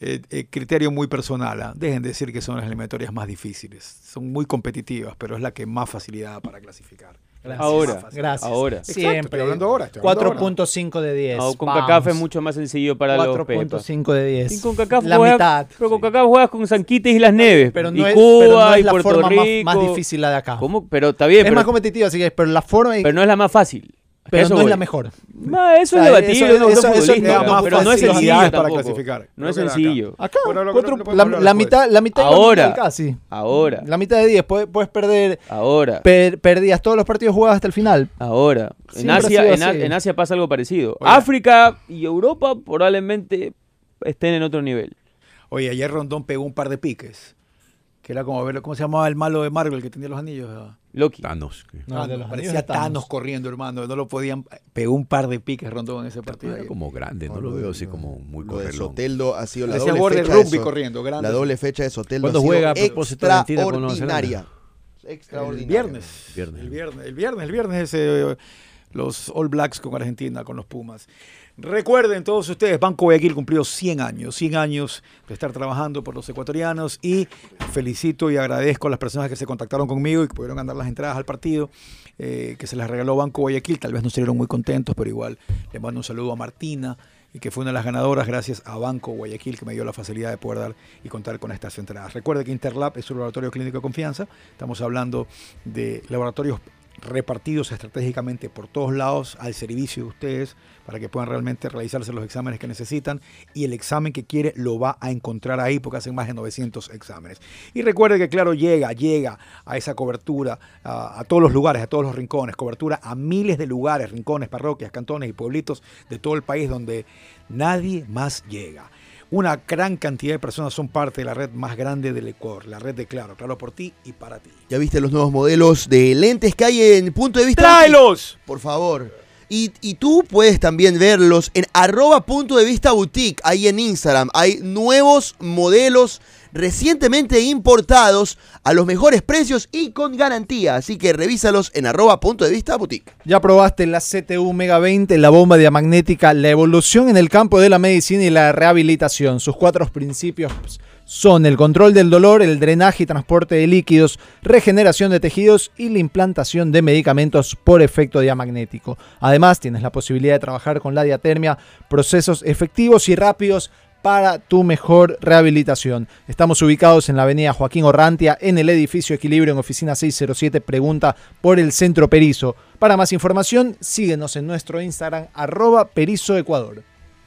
eh, eh, criterio muy personal. ¿ah? Dejen de decir que son las eliminatorias más difíciles. Son muy competitivas, pero es la que más facilidad da para clasificar. Gracias. Ahora, Gracias. ahora. Exacto, Siempre. estoy hablando ahora, estoy hablando ahora. 4.5 de 10. No, con Vamos. CACAF es mucho más sencillo para los pepas. 4.5 de 10. Y con CACAF la juegas- mitad. Pero con CACAF juegas con San Quites y las Neves. Pero no y es, Cuba pero no es y la Puerto forma más, Rico. más difícil la de acá. ¿Cómo? Pero está bien, es pero, más competitiva, así que pero la forma pero no es la más fácil. Pero Eso no es la mejor. Ma, eso O es debatible, eso- no, pero no es sencillo para tampoco. clasificar. No es sencillo. Acá, Bueno, lo- cuatro- podemos la, la mitad, la mitad Ahora. que casi. Ahora, La mitad de 10. Puedes, puedes perder. ahora, per- perdías todos los partidos jugados hasta el final. ahora. En Asia, en, A- Asia pasa algo parecido. África y Europa probablemente estén en otro nivel. Oye, ayer Rondón pegó un par de piques. Que era como ver, ¿cómo se llamaba el malo de Marvel que tenía los anillos? Ah, Loki. Thanos. que- No, de los parecía Thanos. Thanos. corriendo, hermano. No lo podían. Pegó un par de piques Rondón en ese partido. Era como grande, no lo veo así como muy Lo de. Soteldo ha sido la Parecía doble fecha de rugby So- corriendo, grande. La doble fecha de Soteldo ¿Cuándo ha sido juega a propósito Argentina con Nueva extraordinaria. El Extraordinaria. viernes. Viernes. El viernes. El viernes, el viernes ese, eh, los All Blacks con Argentina, con los Pumas. Recuerden todos ustedes, Banco Guayaquil cumplió 100 años, 100 años de estar trabajando por los ecuatorianos y felicito y agradezco a las personas que se contactaron conmigo y que pudieron ganar las entradas al partido, eh, que se les regaló Banco Guayaquil, tal vez no estuvieron muy contentos, pero igual le mando un saludo a Martina, y que fue una de las ganadoras gracias a Banco Guayaquil que me dio la facilidad de poder dar y contar con estas entradas. Recuerde que Interlab es un laboratorio clínico de confianza. Estamos hablando de laboratorios repartidos estratégicamente por todos lados al servicio de ustedes para que puedan realmente realizarse los exámenes que necesitan y el examen que quiere lo va a encontrar ahí porque hacen más de 900 exámenes. Y recuerde que claro, llega, llega a esa cobertura a, a todos los lugares, a todos los rincones, cobertura a miles de lugares, rincones, parroquias, cantones y pueblitos de todo el país donde nadie más llega. Una gran cantidad de personas son parte de la red más grande del Ecuador, la red de Claro, Claro por ti y para ti. ¿Ya viste los nuevos modelos de lentes que hay en punto de vista? ¡Tráelos! Por favor. Y, y tú puedes también verlos en arroba punto de vista boutique, ahí en Instagram. Hay nuevos modelos recientemente importados a los mejores precios y con garantía. Así que revísalos en arroba punto de vista boutique. Ya probaste la CTU Mega 20, la bomba diamagnética, la evolución en el campo de la medicina y la rehabilitación. Sus cuatro principios son el control del dolor, el drenaje y transporte de líquidos, regeneración de tejidos y la implantación de medicamentos por efecto diamagnético. Además, tienes la posibilidad de trabajar con la diatermia, procesos efectivos y rápidos para tu mejor rehabilitación. Estamos ubicados en la avenida Joaquín Orrantia, en el edificio Equilibrio, en oficina 607. Pregunta por el Centro Perizo. Para más información, síguenos en nuestro Instagram, arroba Perizo Ecuador.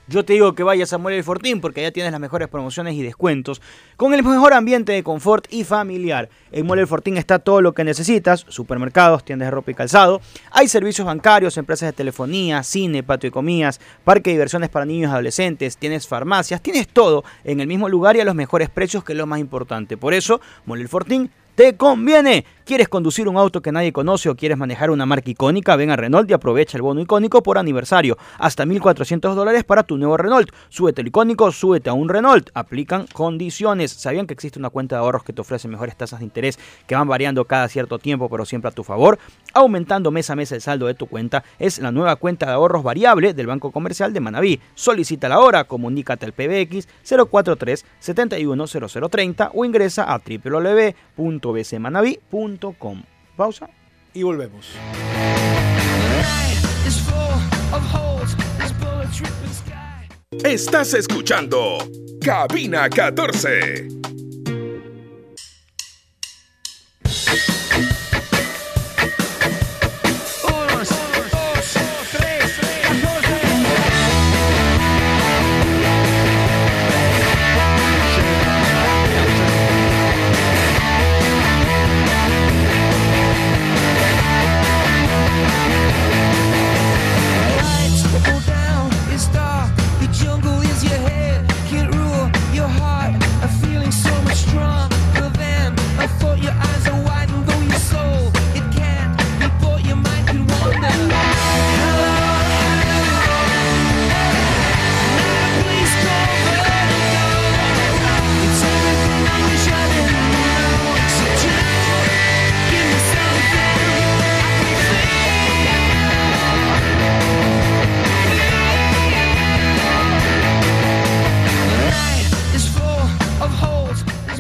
Yo te digo que vayas a Mueble El Fortín porque allá tienes las mejores promociones y descuentos con el mejor ambiente de confort y familiar. En Mueble El Fortín está todo lo que necesitas, supermercados, tiendas de ropa y calzado. Hay servicios bancarios, empresas de telefonía, cine, patio de comidas, parque de diversiones para niños y adolescentes, tienes farmacias, tienes todo en el mismo lugar y a los mejores precios que es lo más importante. Por eso, Mueble El Fortín te conviene. ¿Quieres conducir un auto que nadie conoce o quieres manejar una marca icónica? Ven a Renault y aprovecha el bono icónico por aniversario. Hasta 1.400 dólares para tu nuevo Renault. Súbete al icónico, súbete a un Renault. Aplican condiciones. ¿Sabían que existe una cuenta de ahorros que te ofrece mejores tasas de interés que van variando cada cierto tiempo pero siempre a tu favor? Aumentando mes a mes el saldo de tu cuenta. Es la nueva cuenta de ahorros variable del Banco Comercial de Manabí. Solicítala ahora, comunícate al PBX 043 710030 o ingresa a www.bcmanaví.com. Pausa. Y volvemos. Estás escuchando Cabina 14.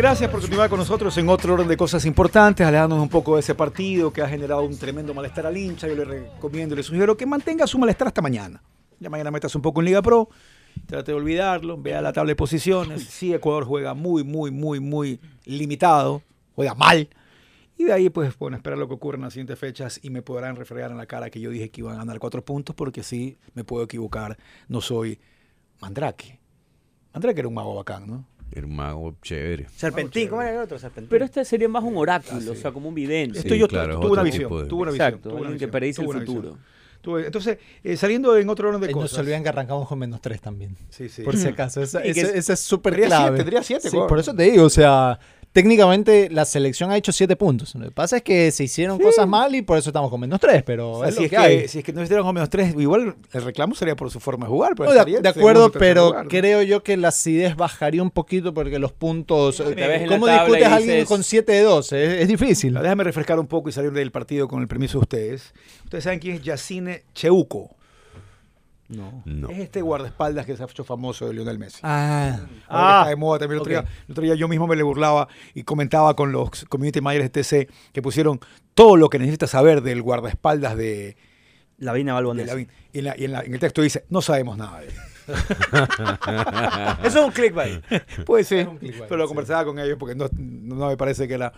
Gracias por continuar con nosotros en otro orden de cosas importantes, alejándonos un poco de ese partido que ha generado un tremendo malestar al hincha. Yo le recomiendo le sugiero que mantenga su malestar hasta mañana. Ya mañana metas un poco en Liga Pro, trate de olvidarlo, vea la tabla de posiciones. Sí, Ecuador juega muy, muy, muy, muy limitado, juega mal. Y de ahí, pues, bueno, esperar lo que ocurra en las siguientes fechas y me podrán refregar en la cara que yo dije que iban a ganar cuatro puntos, porque sí, me puedo equivocar. No soy Mandrake. Mandrake era un mago bacán, ¿no? Era un mago chévere. Serpentín, ¿cómo era el otro? Serpentín. Pero este sería más un oráculo, o sea, como un vidente. Esto yo claro, tuve una otro visión. de- Tuve una visión. Exacto, tuve una alguien que visión, predice el visión. futuro. Entonces, eh, saliendo en otro orden de Eh, no cosas. se olviden que arrancamos con menos 3 también. Sí, sí. Por si acaso. Esa, [laughs] es- ese es súper tendría clave. siete, tendría siete, Sí, Ecuador. por eso te digo, o sea, técnicamente la selección ha hecho 7 puntos. Lo que pasa es que se hicieron cosas mal y por eso estamos con menos 3, pero O sea, es si, lo es que hay. si es que no estuvieran con menos tres, igual el reclamo sería por su forma de jugar. Pero No, de, acuerdo, pero lugar, ¿no? creo yo que la acidez bajaría un poquito porque los puntos. la ¿Cómo discutes a alguien con 7 de 12? Es, es difícil. Déjame refrescar un poco y salir del partido con el permiso de ustedes. Ustedes saben quién es Yacine Cheuco. No. No. Es este guardaespaldas que se ha hecho famoso de Lionel Messi. Ah, Ah, está de moda también. El otro, día, el otro día yo mismo me le burlaba y comentaba con los community managers de TC que pusieron todo lo que necesitas saber del guardaespaldas de, La Vina de Balbonés. Lavín. Y, en, la- y en la- en el texto dice, no sabemos nada de él. [laughs] Eso es un clickbait. [laughs] Puede ser, un clickbait, pero lo sí. conversaba con ellos porque no, no me parece que era...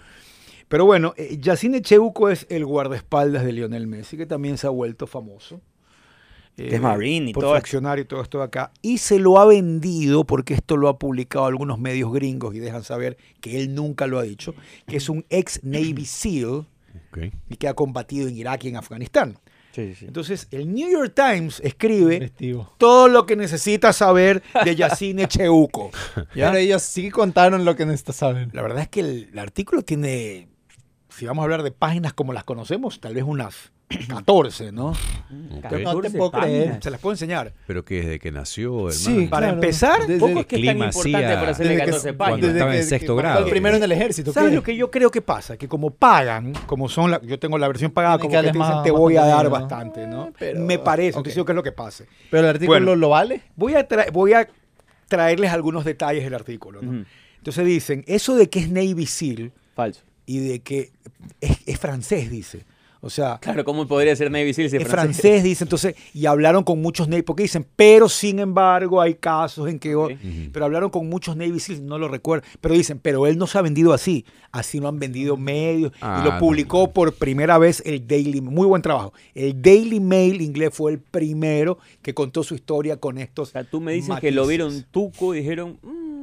Pero bueno, eh, Yacine Cheuco es el guardaespaldas de Lionel Messi, que también se ha vuelto famoso. Eh, Que es Marine y por todo accionario y todo esto de acá. Y se lo ha vendido, porque esto lo ha publicado algunos medios gringos y dejan saber que él nunca lo ha dicho, que es un ex Navy SEAL y que ha combatido en Irak y en Afganistán. Sí, sí. Entonces, el New York Times escribe todo lo que necesita saber de Yacine [laughs] Cheuco. ¿ya? Pero ellos sí contaron lo que necesitas saber. La verdad es que el, el artículo tiene, si vamos a hablar de páginas como las conocemos, tal vez unas [clears throat] 14, ¿no? Ok. No te 14 puedo creer. Se las puedo enseñar. Pero que desde que nació, hermano. Sí, Para claro. empezar, Desde- Poco es que es tan importante para hacerle desde que- 14 cuando páginas. estaba en que- sexto que- grado. El primero en el ejército. ¿Sabes ¿qué? lo que yo creo que pasa? Que como pagan, como son la, yo tengo la versión pagada, como que que te dicen más- te voy a dar bastante, ¿no? Pero- Me parece, ok. estoy seguro que es lo que pase. Pero el artículo Bueno. lo vale. Voy a, tra- voy a traerles algunos detalles del artículo. Entonces dicen, eso de que es Navy SEAL Falso. y de que es, es francés, dice. O sea, Claro, ¿cómo podría ser Navy Seal si es es francés, dice, entonces, y hablaron con muchos Navy, porque dicen, pero sin embargo hay casos en que, o- Ok. pero hablaron con muchos Navy Seals, no lo recuerdo, pero dicen, pero él no se ha vendido así, así lo han vendido medios, Ah, y lo no. publicó por primera vez el Daily, muy buen trabajo, el Daily Mail inglés fue el primero que contó su historia con estos O sea, tú me dices que lo vieron tuco y dijeron... "Mm,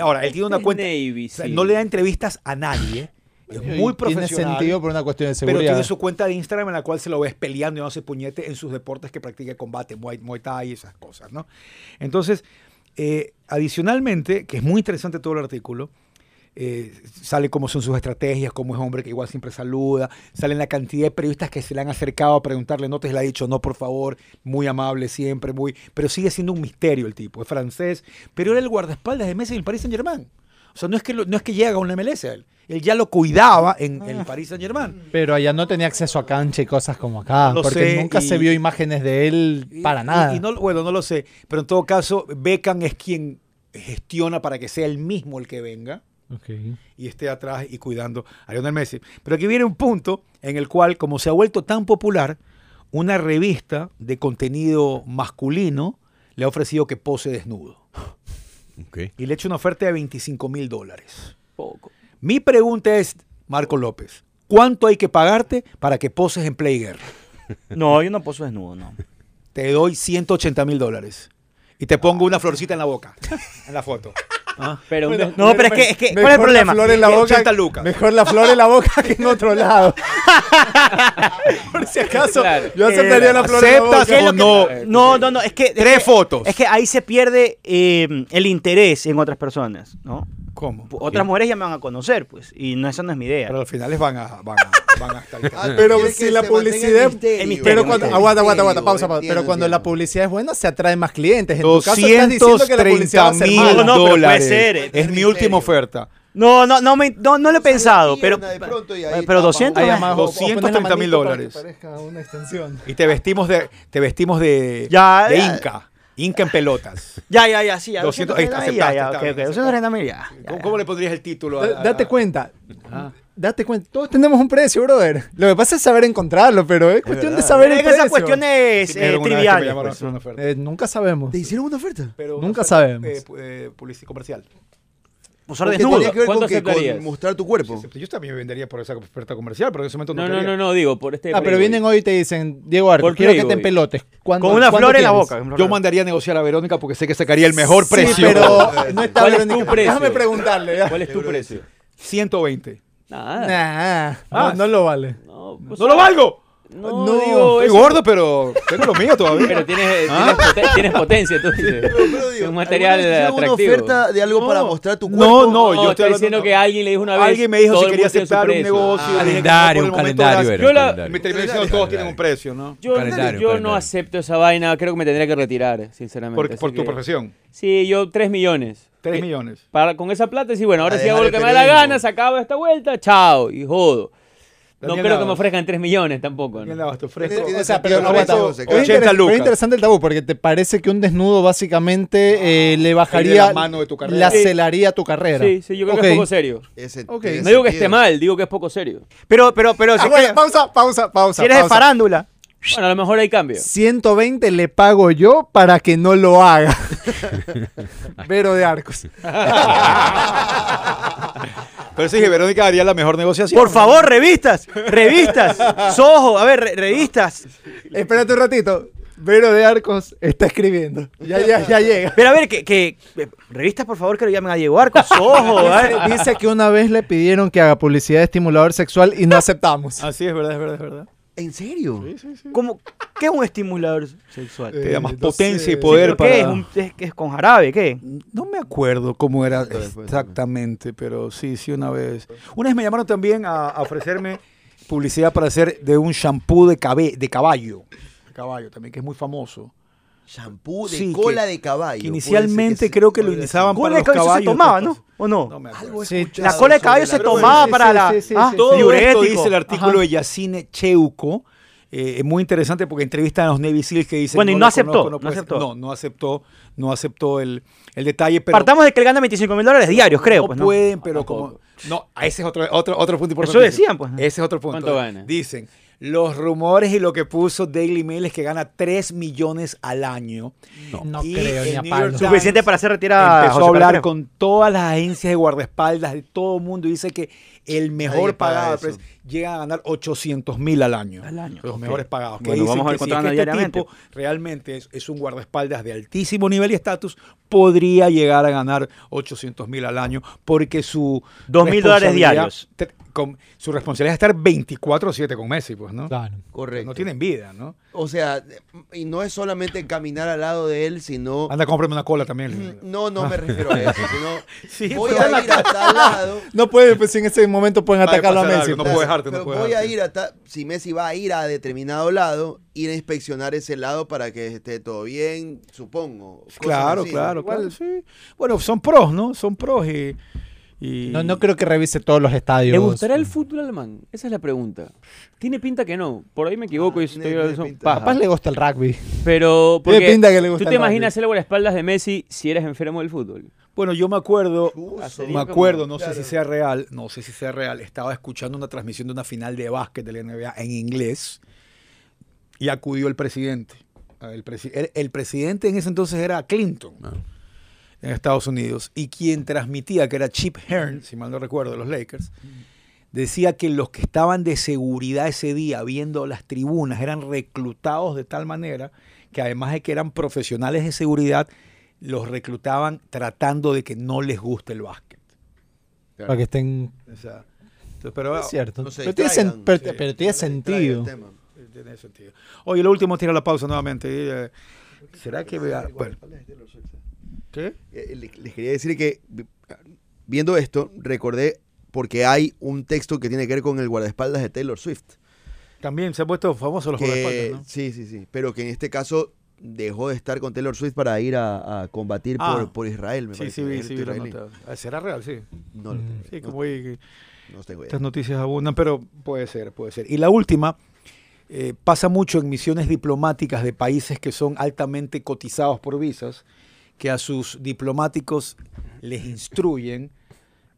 Ahora, él tiene una este es cuenta, Navy o sea, Seal". no le da entrevistas a nadie, es muy profesional. Tiene sentido por una cuestión de Pero seguridad. tiene su cuenta de Instagram en la cual se lo ves peleando y no hace puñete en sus deportes que practica combate, Muay, Muay Thai y esas cosas, ¿no? Entonces, eh, adicionalmente, que es muy interesante todo el artículo, eh, sale cómo son sus estrategias, cómo es hombre que igual siempre saluda, salen la cantidad de periodistas que se le han acercado a preguntarle, no te le ha dicho no, por favor, muy amable siempre, muy, pero sigue siendo un misterio el tipo, es francés, pero era el guardaespaldas de Messi en el Paris Saint Germain. O sea, no es que, lo- no es que llega a una MLS a él, él ya lo cuidaba en, en el Paris Saint Germain. Pero allá no tenía acceso a cancha y cosas como acá. Lo porque sé, nunca y- se vio imágenes de él Y- para y- nada. y no, bueno, no lo sé, pero en todo caso, Beckham es quien gestiona para que sea él mismo el que venga y esté atrás y cuidando a Lionel Messi. Pero aquí viene un punto en el cual, como se ha vuelto tan popular, una revista de contenido masculino le ha ofrecido que pose desnudo Y le ha hecho una oferta de 25 mil dólares. Poco. Mi pregunta es, Marco López, ¿cuánto hay que pagarte para que poses en Play Guerra? [laughs] No, yo no poso desnudo, no. Te doy 180 mil dólares y te pongo una florcita en la boca, en la foto. ¿Ah? Pero un des- No, pero es que, es que ¿cuál es el problema? La flor en la boca, 80 lucas. Mejor la flor en la boca que en otro lado. [laughs] Por si acaso, Claro. yo aceptaría Eh, la flor en la boca. ¿aceptas ¿Qué es o no? No, no, no, es que... es Tres que- fotos. Es que ahí se pierde eh, el interés en otras personas, ¿no? ¿Cómo? Otras mujeres ya me van a conocer, pues, y no, esa no es mi idea. Pero al final les van a, van a, van a [laughs] estar Ah, Pero si la publicidad- misterio, misterio, Pero cuando, misterio. aguanta, aguanta, aguanta, pausa, pausa. Pero cuando la publicidad es buena, se atrae más clientes. En tu caso, estás diciendo que la 230 publicidad va a ser mil mala. No, no, pero puede dólares. ser, eh. Es mi última oferta. No, no, no, me, no, no lo he pensado, pero, pero tapa. 200 Ahí es- además, o- o pones la 230 mil manito para que dólares. parezca una extensión. Y te vestimos de, te vestimos de, Ya, de ya. Inca. Inca en pelotas. [laughs] Ya, ya, ya, sí, ya. 200, ahí 230 está, mil, ya, aceptaste, ya, está ok, bien, ok, 230 mil, ya. ya, ¿Cómo, ya. cómo le pondrías el título? a- a- Date cuenta. Ah. Date cuenta. Todos tenemos un precio, brother. Lo que pasa es saber encontrarlo, pero es cuestión de saber Pero el es que esas precio. cuestiones Sí, eh, triviales. pues. Eh, nunca sabemos. ¿Te hicieron una oferta? Pero una nunca oferta, sabemos. eh, eh, publici- comercial. Porque desnudo. tenía que ver con, ¿Cuánto que, con aceptarías? mostrar tu cuerpo. Yo también me vendería por esa oferta comercial, pero en ese momento no No, no, no, no, digo, por este. Ah, pero vienen hoy y te dicen, Diego Arco, Por quiero que te empelotes. ¿Cuándo- Con una flor en la boca. Yo mandaría a negociar a Verónica porque sé que sacaría el mejor Sí, precio. pero [laughs] no está ¿Cuál es tu precio? Déjame preguntarle. ya. ¿Cuál es tu precio? 120. Nada. Nah, no, no lo vale. No, pues, ¡No lo valgo! No, No, digo, Estoy eso- gordo, pero tengo lo mío todavía. Pero tienes, ¿Ah? tienes, poten- tienes potencia, tú [laughs] dices. Pero, pero digo, Es un material ¿alguna vez hicieron una atractivo. oferta de algo No. para mostrar tu No, cuerpo? no, yo estoy diciendo que alguien le dijo una vez. Alguien me dijo si quería aceptar un negocio. Ah, no, calendario, un calendario era- Yo la- calendario. Mi televisión Calendario. todos tienen un precio, ¿no? Yo, Calendario, yo no calendario. acepto esa vaina, creo que me tendría que retirar, sinceramente. Por, por tu profesión. Sí, yo 3 millones. 3 Eh, millones. Para, con esa plata, sí, bueno, ahora sí hago lo que me da la gana, se acaba esta vuelta, chao, y jodo. No creo que me ofrezcan 3 millones tampoco. ¿no? O sea, pero no aguanta, Es 80 interes- lucas. Es interesante el tabú porque te parece que un desnudo básicamente eh, le de bajaría la mano de tu carrera. la Sí. celaría tu carrera. Sí, sí, yo creo que es poco serio. Ese- No digo que esté mal, digo que es poco serio. Pero, pero, pero, si, Ah, bueno, pausa, pausa, pausa. si eres de pausa. farándula. Bueno, a lo mejor hay cambio. 120 le pago yo para que no lo haga. [laughs] Vero de Arcos. [laughs] Pero sí, Verónica haría la mejor negociación. Por favor, revistas, revistas, [laughs] Soho, a ver, re- revistas. Espérate un ratito. Vero de Arcos está escribiendo. Ya, ya, ya llega. Pero a ver, que, que- eh, revistas, por favor, que lo llamen a Diego Arcos, [laughs] Soho, a ver. Dice, dice que una vez le pidieron que haga publicidad de estimulador sexual y no aceptamos. Así es verdad, es verdad, es verdad. ¿En serio? ¿Cómo- ¿Qué es un estimulador sexual? Te da más no potencia y Sí, poder ¿Pero qué es? para... Un- es, que es con jarabe? ¿Qué? No me acuerdo cómo era exactamente, pero sí, sí, una vez. Una vez me llamaron también a, a ofrecerme publicidad para hacer de un shampoo de, cabe- de caballo. De caballo también, que es muy famoso. Shampoo de Sí, cola que- de caballo. Que inicialmente creo que lo ser. para Cola de los caballo se caballos. tomaba, otras ¿no? ¿O no? No me acuerdo. Sí, La cola de caballo se tomaba para la... ah. Todo diurético. esto dice el artículo Ajá. de Yacine Cheuco. eh, es muy interesante porque entrevistan a los Navy Seals que dicen. Bueno, y no aceptó, conozco, no ser". aceptó. No, no aceptó, no aceptó el, el detalle. Pero Partamos de que él gana 25 mil dólares diarios, creo. no pues, ¿no? pueden, pero como. No, a ese es otro, otro, otro punto importante. Eso decían, pues. Ese es otro punto. ¿Cuánto gana? Dicen, los rumores y lo que puso Daily Mail es que gana 3 millones al año. No. Y creo ni a Suficiente para hacer retirar Empezó José a hablar con todas las agencias de guardaespaldas de todo el mundo y dice que el mejor paga pagado llega a ganar 800 mil al año. Al año, Los mejores pagados. Que Bueno, dicen vamos a que ver si es que este tipo realmente es, es un guardaespaldas de altísimo nivel y estatus, podría llegar a ganar 800 mil al año porque su... 2.000 dólares responsabilidad- diarios. te- con- su responsabilidad es estar 24-7 con Messi, pues, ¿no? Claro. Correcto. No tienen vida, ¿no? O sea, y no es solamente caminar al lado de él, sino... Anda, cómprame una cola también. No, no me refiero a eso, [laughs] sino Sí, voy a ir a tal lado. [laughs] No puede, pues en ese momento pueden Puede atacarlo a Messi. algo, no pues. puede dejarte, no puede voy a ir a ta- si Messi va a ir a determinado lado, ir a inspeccionar ese lado para que esté todo bien, supongo. Claro, así. claro, claro, sí. Bueno, son pros, ¿no? Son pros y... y- No, no creo que revise todos los estadios. ¿Le gustará el fútbol alemán? Esa es la pregunta. Tiene pinta que no. Por ahí me equivoco y Ah, estoy pinta. paja. Capaz le gusta el rugby. Pero Tiene porque pinta que le gusta tú te el imaginas rugby. ser espaldas de Messi si eres enfermo del fútbol. Bueno, yo me acuerdo, me acuerdo, no Claro. sé si sea real, no sé si sea real, estaba escuchando una transmisión de una final de básquet de la NBA en inglés y acudió el presidente. El, presi- el- el presidente en ese entonces era Clinton Ah. en Estados Unidos y quien transmitía, que era Chip Hearn, si mal no recuerdo, de los Lakers, decía que los que estaban de seguridad ese día viendo las tribunas eran reclutados de tal manera que además de que eran profesionales de seguridad, los reclutaban tratando de que no les guste el básquet. Para que estén. O sea, entonces, pero Es cierto. No pero, tiene, sen- pero, Sí. pero tiene no sentido. tema. tiene sentido. Oye, lo último, tira la pausa nuevamente. eh, ¿Será que vea? Bueno, ¿Qué? Eh, le- Les quería decir que vi- viendo esto, recordé porque hay un texto que tiene que ver con el guardaespaldas de Taylor Swift. También se han puesto famosos los que, guardaespaldas, ¿no? Sí, sí, sí. Pero que en este caso dejó de estar con Taylor Swift para ir a, a combatir Ah. por, por Israel, me Sí, parece. sí, sí, nota. Ah, ¿Será real? Sí. No lo tengo, Sí, no- como hay- no tengo. Estas noticias abundan, pero puede ser, puede ser. Y la última, eh, pasa mucho en misiones diplomáticas de países que son altamente cotizados por visas, que a sus diplomáticos les instruyen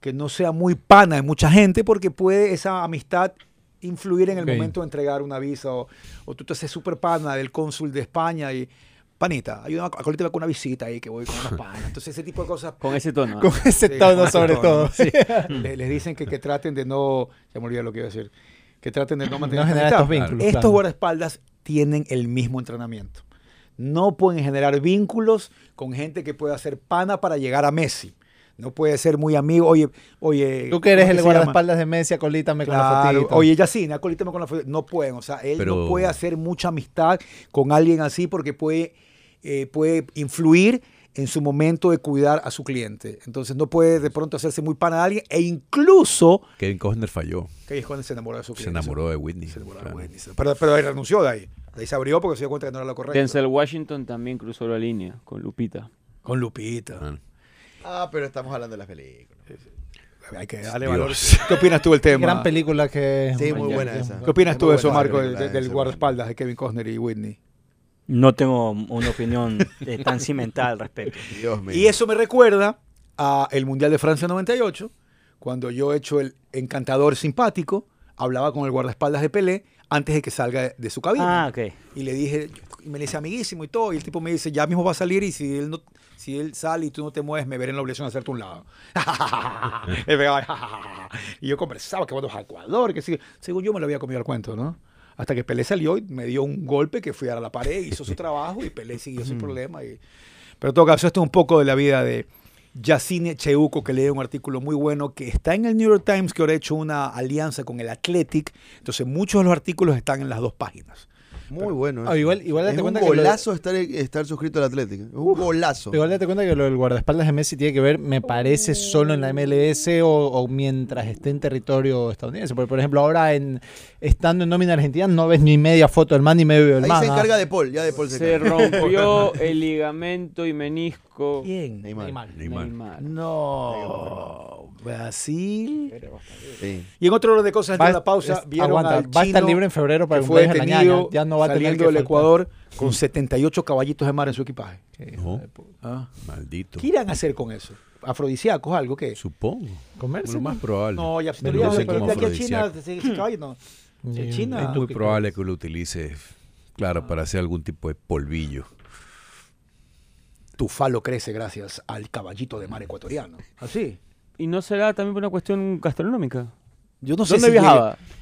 que no sea muy pana de mucha gente, porque puede esa amistad influir en el momento de entregar una visa, o, o tú te haces súper pana del cónsul de España y, panita, ayúdame a colítame con una visita ahí que voy con unas [laughs] panas. Entonces ese tipo de cosas Con ese tono. Con ese Sí, tono con ese sobre tono, todo. sí. [laughs] Le- les dicen que, que traten de no, ya me olvidé lo que iba a decir, que traten de no mantener No generar estos vínculos, Estos claro. guardaespaldas tienen el mismo entrenamiento. No pueden generar vínculos con gente que pueda ser pana para llegar a Messi. No puede ser muy amigo. Oye, oye. Tú que eres ¿cómo el se guardaespaldas de Messi, acolítame con la Claro. fotito. Oye, Yacine, acolítame con la foto. No pueden, o sea, él no puede hacer mucha amistad con alguien así porque puede, eh, puede influir en su momento de cuidar a su cliente. Entonces no puede de pronto hacerse muy pana de alguien e incluso Kevin Costner falló. que es cuando se enamoró de su Se cliente. enamoró de Whitney. Se enamoró de claro. Whitney. Pero, pero él renunció de ahí. De ahí se abrió porque se dio cuenta que no era lo correcto. Denzel Washington también cruzó la línea con Lupita. Con Lupita. Ah. Ah, pero estamos hablando de las películas. Hay que darle valor. ¿Qué opinas tú del tema? gran película que. Sí, muy buena esa. ¿Qué opinas tú de eso, Marco, del guardaespaldas de Kevin Costner y Whitney? No tengo una opinión eh, [laughs] tan cimental al respecto. Dios mío. Y eso me recuerda a el Mundial de Francia 98, cuando yo he hecho el encantador simpático, hablaba con el guardaespaldas de Pelé antes de que salga de su cabina. Ah, ok. Y le dije, y me le dice amiguísimo y todo, y el tipo me dice, ya mismo va a salir y si él no, si él sale y tú no te mueves, me veré en la obligación de hacerte un lado. [laughs] [laughs] Y yo conversaba que vamos a Ecuador, que sí. Según yo me lo había comido al cuento, ¿no? Hasta que Pelé salió y me dio un golpe que fui a la pared, hizo su trabajo y Pelé siguió su [laughs] problema. Y... Pero en todo caso, esto es un poco de la vida de Yacine Cheuco, que lee un artículo muy bueno que está en el New York Times, que ahora ha hecho una alianza con el Athletic. Entonces, muchos de los artículos están en las dos páginas. Muy bueno. Ah, eso. igual- igual date es un cuenta que lo de- golazo estar, estar suscrito al Atlético. Es un golazo. Igual date cuenta que lo del guardaespaldas de Messi tiene que ver, me parece, solo en la MLS o, o mientras esté en territorio estadounidense. Porque, por ejemplo, ahora en estando en nómina argentina no ves ni media foto del man ni medio del Ahí man. se ¿ah? encarga de Paul, ya de Paul se, Se encarga. rompió [laughs] el ligamento y menisco. ¿Quién? Neymar. Neymar. Neymar. No. Brasil. Sí. Y en otro orden de cosas, Va- de la pausa, es- vieron aguanta, al va a estar chino libre en febrero para que el fue cumpleaños de la detenido ñaña. Ya no va a tener saliendo que del. Ecuador con 78 caballitos de mar en su equipaje. No, Ah. maldito. ¿Qué irán a hacer con eso? ¿Afrodisíacos algo? ¿Qué? Supongo. Comerse, Lo más probable. No, ya si No aquí a China, afrodisíaco. ese- ese caballo no. En China. Es muy probable que lo utilice, claro, para hacer algún tipo de polvillo. Tu falo crece gracias al caballito de mar ecuatoriano. ¿Así? ¿Y no será también por una cuestión gastronómica? Yo no sé ¿Dónde si viajaba? llegue-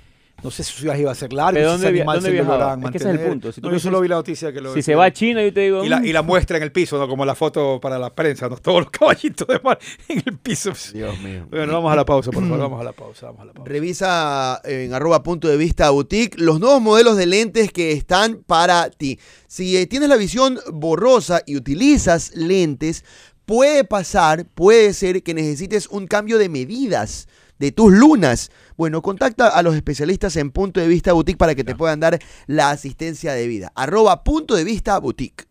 no sé si su viaje iba a ser largo, ¿De si dónde ese via- animal dónde se lo viajaba? lograrán Es que ese es el punto. Si tú no, me yo solo vi la noticia que lo Si se va a China, yo te digo. y la, mm, y la muestra en el piso, ¿no? Como la foto para la prensa, ¿no? Todos los caballitos de mar en el piso. Dios mío. Bueno, vamos a la pausa, por favor, vamos a la pausa, vamos a la pausa. Revisa en arroba punto de vista boutique los nuevos modelos de lentes que están para ti. Si eh, tienes la visión borrosa y utilizas lentes, puede pasar, puede ser que necesites un cambio de medidas de tus lunas. Bueno, contacta a los especialistas en punto de vista boutique para que te puedan dar la asistencia debida. Arroba punto de vista boutique.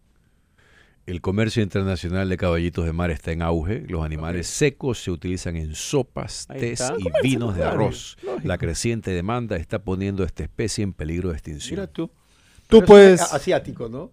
El comercio internacional de caballitos de mar está en auge. Los animales secos se utilizan en sopas, tés y Comercio, vinos de arroz. La creciente demanda está poniendo a esta especie en peligro de extinción. Mira tú. Tú Pero puedes- es Asiático, ¿no?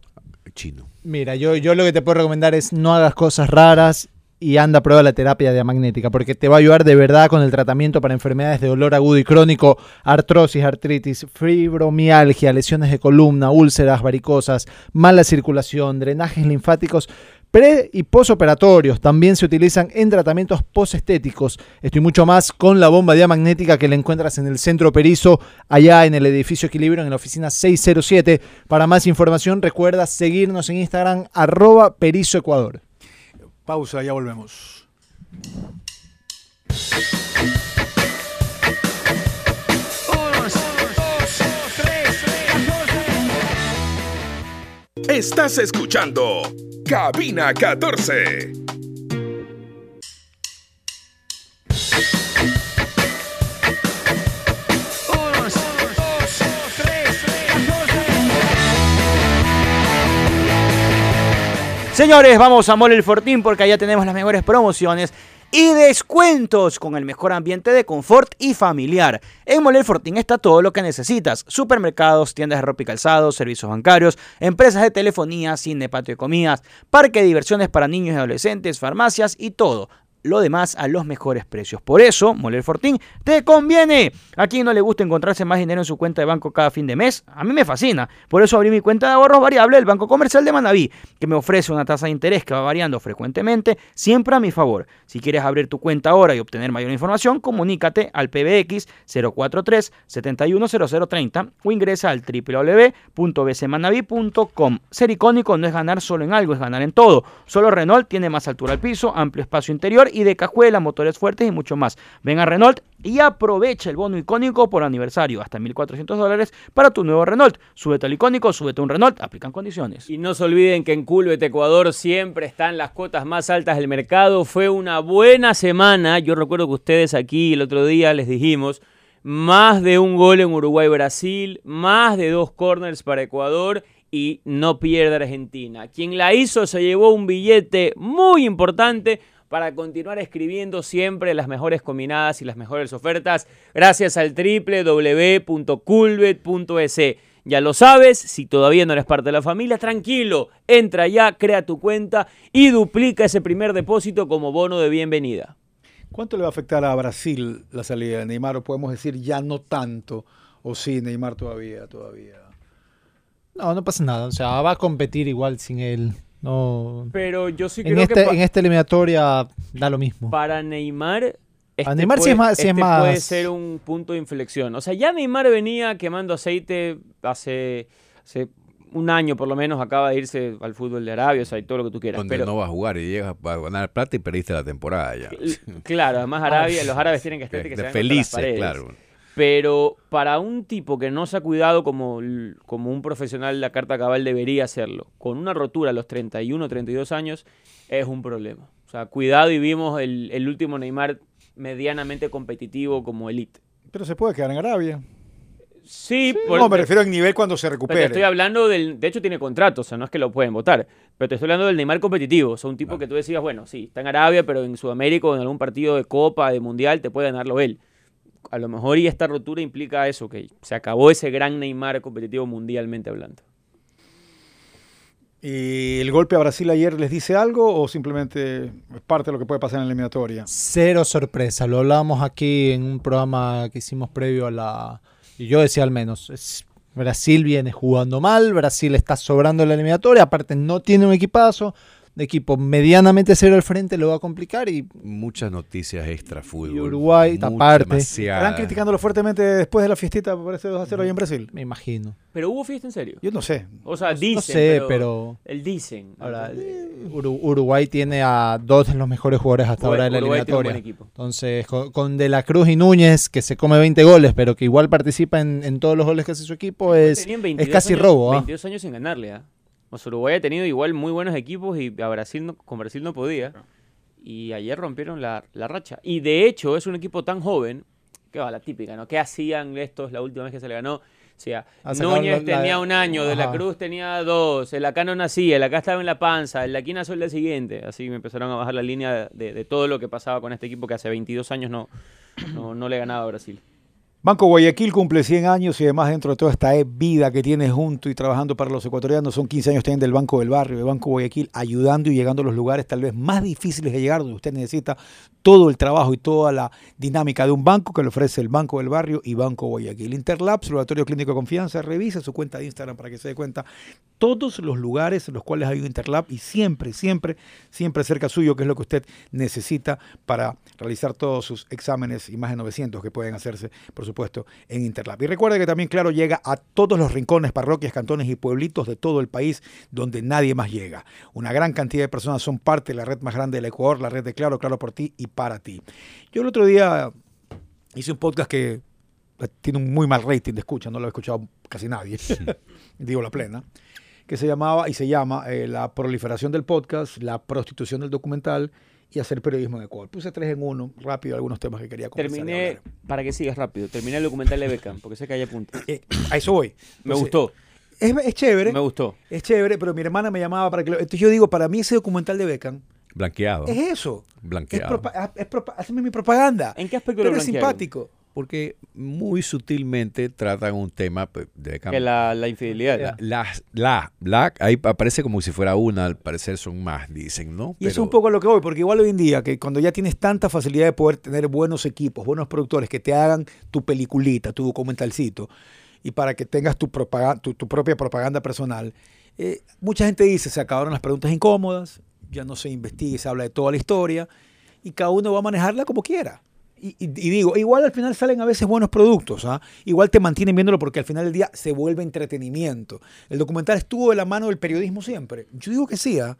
Chino. Mira, yo, yo lo que te puedo recomendar es no hagas cosas raras y anda a prueba la terapia diamagnética, porque te va a ayudar de verdad con el tratamiento para enfermedades de dolor agudo y crónico, artrosis, artritis, fibromialgia, lesiones de columna, úlceras varicosas, mala circulación, drenajes linfáticos. Pre y posoperatorios también se utilizan en tratamientos posestéticos. Esto y mucho más con la bomba diamagnética que la encuentras en el centro Perizo, allá en el edificio Equilibrio, en la oficina 607. Para más información, recuerda seguirnos en Instagram, arroba Perizo Ecuador. Pausa, ya volvemos. Estás escuchando Cabina 14. Señores, vamos a Mole el Fortín porque allá tenemos las mejores promociones y descuentos con el mejor ambiente de confort y familiar. En Mole el Fortín está todo lo que necesitas: supermercados, tiendas de ropa y calzado, servicios bancarios, empresas de telefonía, cine, patio de comidas, parque de diversiones para niños y adolescentes, farmacias y todo. Lo demás a los mejores precios. Por eso, Moler Fortín te conviene. A quien no le gusta encontrarse más dinero en su cuenta de banco cada fin de mes, a mí me fascina. Por eso abrí mi cuenta de ahorros variable del Banco Comercial de Manaví, que me ofrece una tasa de interés que va variando frecuentemente, siempre a mi favor. Si quieres abrir tu cuenta ahora y obtener mayor información, comunícate al PBX 043 710030 o ingresa al www.bcmanaví.com. Ser icónico no es ganar solo en algo, es ganar en todo. Solo Renault tiene más altura al piso, amplio espacio interior y de cajuela, motores fuertes y mucho más. Ven a Renault y aprovecha el bono icónico por aniversario, hasta 1.400 dólares para tu nuevo Renault. Súbete al icónico, súbete a un Renault, aplican condiciones. Y no se olviden que en Culbet Ecuador siempre están las cuotas más altas del mercado. Fue una buena semana. Yo recuerdo que ustedes aquí el otro día les dijimos más de un gol en Uruguay-Brasil, más de dos corners para Ecuador y no pierde Argentina. Quien la hizo se llevó un billete muy importante para continuar escribiendo siempre las mejores combinadas y las mejores ofertas gracias al www.culbet.es. Ya lo sabes, si todavía no eres parte de la familia, tranquilo, entra ya, crea tu cuenta y duplica ese primer depósito como bono de bienvenida. ¿Cuánto le va a afectar a Brasil la salida de Neymar? O podemos decir ya no tanto. O sí, Neymar todavía, todavía. No, no pasa nada. O sea, va a competir igual sin él. No. Pero yo sí En, creo este, que pa- en esta eliminatoria da lo mismo. para Neymar. Este Neymar sí puede, es más- sí es este más- puede ser un punto de inflexión. O sea, ya Neymar venía quemando aceite hace, hace un año por lo menos, acaba de irse al fútbol de Arabia, o sea, y todo lo que tú quieras. Donde Pero, no vas a jugar y llegas a ganar plata y perdiste la temporada ya. claro, además [laughs] Arabia, los árabes tienen que estar que De se felices, claro. Pero para un tipo que no se ha cuidado como, como un profesional, la carta cabal debería hacerlo, con una rotura a los 31, 32 años, es un problema. O sea, cuidado y vimos el, el último Neymar medianamente competitivo como elite. Pero se puede quedar en Arabia. Sí, por- no, me refiero al nivel cuando se pero te recupere. estoy hablando del. De hecho, tiene contrato, o sea, no es que lo pueden votar. Pero te estoy hablando del Neymar competitivo. O sea, un tipo que tú decías, bueno, sí, está en Arabia, pero en Sudamérica o en algún partido de Copa, de Mundial, te puede ganarlo él. A lo mejor y esta rotura implica eso, que se acabó ese gran Neymar competitivo mundialmente hablando. ¿Y el golpe a Brasil ayer les dice algo o simplemente es parte de lo que puede pasar en la eliminatoria? Cero sorpresa. Lo hablábamos aquí en un programa que hicimos previo a la. Y yo decía al menos. es- Brasil viene jugando mal. Brasil está sobrando en la eliminatoria. Aparte, no tiene un equipazo. Equipo medianamente cero al frente lo va a complicar. Y Muchas noticias extra fútbol. Y Uruguay, aparte. demasiada. ¿Estarán criticándolo fuertemente después de la fiestita por ese 2 a 0 ahí en Brasil? me imagino. Pero hubo fiesta en serio. Yo no sé. O sea, No dicen. sé, pero. El dicen. Ahora, Uruguay tiene a dos de los mejores jugadores hasta Uruguay- ahora de la Uruguay tiene un eliminatoria. buen equipo. Entonces, con, con De la Cruz y Núñez, que se come 20 goles, pero que igual participa en, en todos los goles que hace su equipo, es, es 22 casi años- robo. ¿ah? 22 años sin ganarle, ¿ah? Sea, Uruguay ha tenido igual muy buenos equipos y a Brasil no- con Brasil no podía. Y ayer rompieron la, la racha. Y de hecho es un equipo tan joven, que va la típica, ¿no? ¿Qué hacían estos la última vez que se le ganó? O sea, Núñez la- la- tenía un año, De la. Cruz tenía dos, el acá no nacía, el acá estaba en la panza, el aquí nació el día siguiente. Así me empezaron a bajar la línea de, de todo lo que pasaba con este equipo que hace 22 años no, no, no le ganaba a Brasil. Banco Guayaquil cumple 100 años y además dentro de toda esta eh, vida que tiene junto y trabajando para los ecuatorianos, son 15 años también del Banco del Barrio, de Banco Guayaquil, ayudando y llegando a los lugares tal vez más difíciles de llegar, donde usted necesita todo el trabajo y toda la dinámica de un banco que le ofrece el Banco del Barrio y Banco Guayaquil. Interlabs, Laboratorio Clínico de Confianza, revisa su cuenta de Instagram para que se dé cuenta todos los lugares en los cuales hay un Interlab y siempre, siempre, siempre cerca suyo, que es lo que usted necesita para realizar todos sus exámenes y más de 900 que pueden hacerse, por supuesto, en Interlab. Y recuerde que también, claro, llega a todos los rincones, parroquias, cantones y pueblitos de todo el país donde nadie más llega. Una gran cantidad de personas son parte de la red más grande del Ecuador, la red de Claro, Claro por ti y para ti. Yo el otro día hice un podcast que tiene un muy mal rating de escucha, no lo ha escuchado casi nadie, [laughs] digo la plena, que se llamaba y se llama eh, La proliferación del podcast, la prostitución del documental y hacer periodismo en Ecuador. Puse tres en uno, rápido, algunos temas que quería conversar y Terminé, para que sigas rápido, terminé el documental de Beckham, porque sé que hay puntos. Eh, a eso voy. Me gustó, Es, es chévere, me gustó. es chévere, pero mi hermana me llamaba para que lo... Entonces yo digo, para mí ese documental de Beckham Blanqueado. es eso. Es Blanqueado. propa- es propa- hazme mi propaganda. ¿En qué aspecto Pero lo es simpático. Porque muy sutilmente tratan un tema pues, de Que la, la infidelidad. La, la, la- ahí aparece como si fuera una, al parecer son más, dicen, ¿no? Y eso es Pero- un poco a lo que voy, porque igual hoy en día, que cuando ya tienes tanta facilidad de poder tener buenos equipos, buenos productores que te hagan tu peliculita, tu documentalcito, y para que tengas tu, propaga- tu, tu propia propaganda personal, eh, mucha gente dice, se acabaron las preguntas incómodas, ya no se investiga y se habla de toda la historia, y cada uno va a manejarla como quiera. Y, y- y digo, igual al final salen a veces buenos productos, ¿ah? igual te mantienen viéndolo porque al final del día se vuelve entretenimiento. El documental estuvo de la mano del periodismo siempre. Yo digo que sí, ¿ah?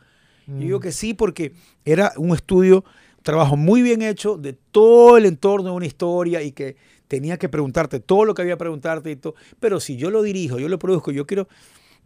Yo digo que sí porque era un estudio, un trabajo muy bien hecho de todo el entorno de una historia y que tenía que preguntarte todo lo que había que preguntarte y todo. Pero si yo lo dirijo, yo lo produzco, yo quiero...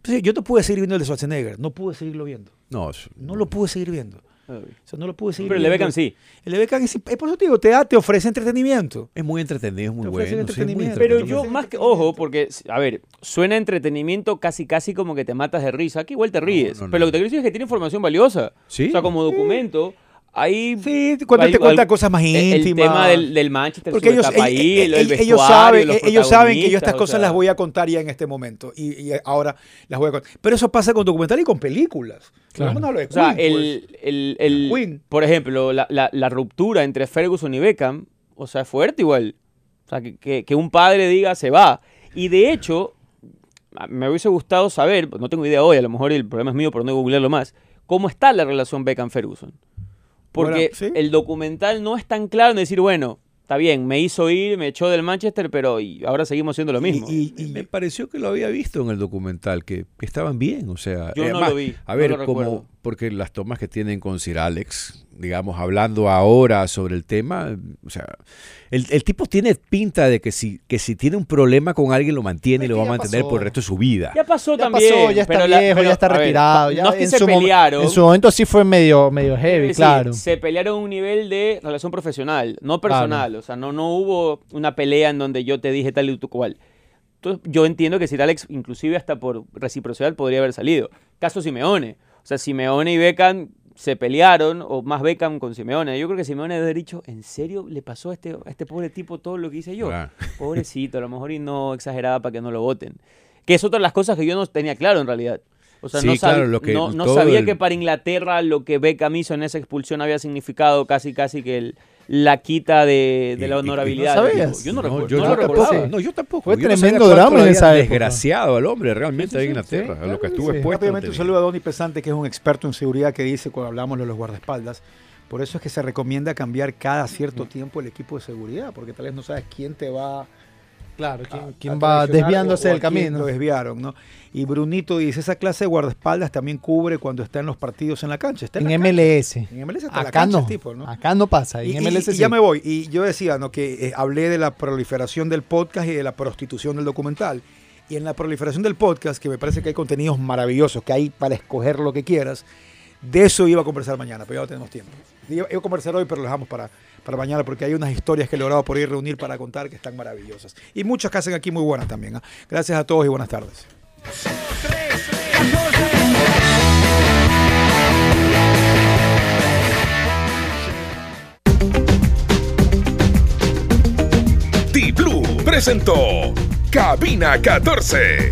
pues, yo te pude seguir viendo el de Schwarzenegger, no pude seguirlo viendo. No, No lo pude seguir viendo. O sea, no lo pude seguir Pero el de. Beckham sí. El de Beckham es, es por eso te digo, te, da- te ofrece entretenimiento. es muy entretenido, es muy bueno. sí, es muy entretenimiento. Pero yo, más que, ojo, porque, a ver, suena entretenimiento casi casi como que te matas de risa. Aquí igual te ríes. no, no. Pero lo que te quiero decir es que tiene información valiosa. Sí. O sea, como documento, ahí... Sí, cuando hay- te cuenta cosas más el- El íntimas. tema del, del Manchester, Porque ellos, etapa ellos, ahí, el, el ellos- saben, los ellos saben que yo estas cosas sea, las voy a contar ya en este momento. Y, y ahora las voy a contar. Pero eso pasa con documentales y con películas. Claro. No de O sea, Queen, el, pues. el, el- Queen. por ejemplo, la, la- la ruptura entre Ferguson y Beckham, o sea, es fuerte igual. O sea, que, que- que un padre diga se va. Y de hecho, me hubiese gustado saber, no tengo idea hoy, a lo mejor el problema es mío por no googlearlo más, cómo está la relación Beckham-Ferguson. Porque Bueno, sí. el documental no es tan claro en decir, bueno, está bien, me hizo ir, me echó del Manchester, pero y ahora seguimos siendo lo mismo. Y, y- y- Me pareció que lo había visto en el documental, que, que estaban bien, o sea... Yo no además, lo vi, A no ver, como. Porque las tomas que tienen con Sir Alex, digamos, hablando ahora sobre el tema, o sea, el, el tipo tiene pinta de que si, que si tiene un problema con alguien lo mantiene y lo va a mantener pasó. por el resto de su vida. ya pasó Ya también. pasó, ya está pero la- viejo, pero, ya está ver, retirado. ya no es que en se pelearon. En su momento sí fue medio, medio heavy, decir, claro. Se pelearon a un nivel de relación profesional, no personal. O sea, no, no hubo una pelea en donde yo te dije tal y tú cual. Entonces, yo entiendo que Sir Alex, inclusive hasta por reciprocidad, podría haber salido. Caso Simeone. O sea, Simeone y Beckham se pelearon, o más Beckham con Simeone. Yo creo que Simeone debe haber dicho, ¿en serio le pasó a este, a este pobre tipo todo lo que hice yo? Claro. [laughs] Pobrecito, a lo mejor y no exageraba para que no lo voten. Que es otra de las cosas que yo no tenía claro en realidad. O sea, Sí, no, sab- claro, lo que- no, no todo sabía el- que para Inglaterra lo que Beckham hizo en esa expulsión había significado casi casi que el- la quita de, de Y- la honorabilidad. no sabías. Yo no, recuerdo. yo, no yo lo tampoco. No, yo tampoco. Fue Yo tremendo drama lo en esa época. desgraciado al hombre realmente de Inglaterra, a lo que estuvo sí. expuesto. Rápidamente, un saludo a Donny Pesante, que es un experto en seguridad, que dice cuando hablamos de los guardaespaldas. Por eso es que se recomienda cambiar cada cierto tiempo el equipo de seguridad, porque tal vez no sabes quién te va Claro, a- ¿quién, a va desviándose del camino? Lo desviaron, ¿no? Y Brunito dice, esa clase de guardaespaldas también cubre cuando está en los partidos en la cancha. Está en, En la cancha. MLS. En MLS está en la Acá cancha no. el tipo, ¿no? Acá no pasa. En Y, y- MLS y sí. ya me voy. Y yo decía, ¿no? Que eh, hablé de la proliferación del podcast y de la prostitución del documental. Y en la proliferación del podcast, que me parece que hay contenidos maravillosos, que hay para escoger lo que quieras, de eso iba a conversar mañana, pero ya no tenemos tiempo. Iba, a conversar hoy, pero lo dejamos para, para mañana, porque hay unas historias que he logrado por ahí reunir para contar que están maravillosas. Y muchas que hacen aquí muy buenas también. ¿ah? Gracias a todos y buenas tardes. T-Blue presentó Cabina 14.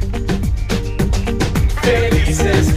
Felices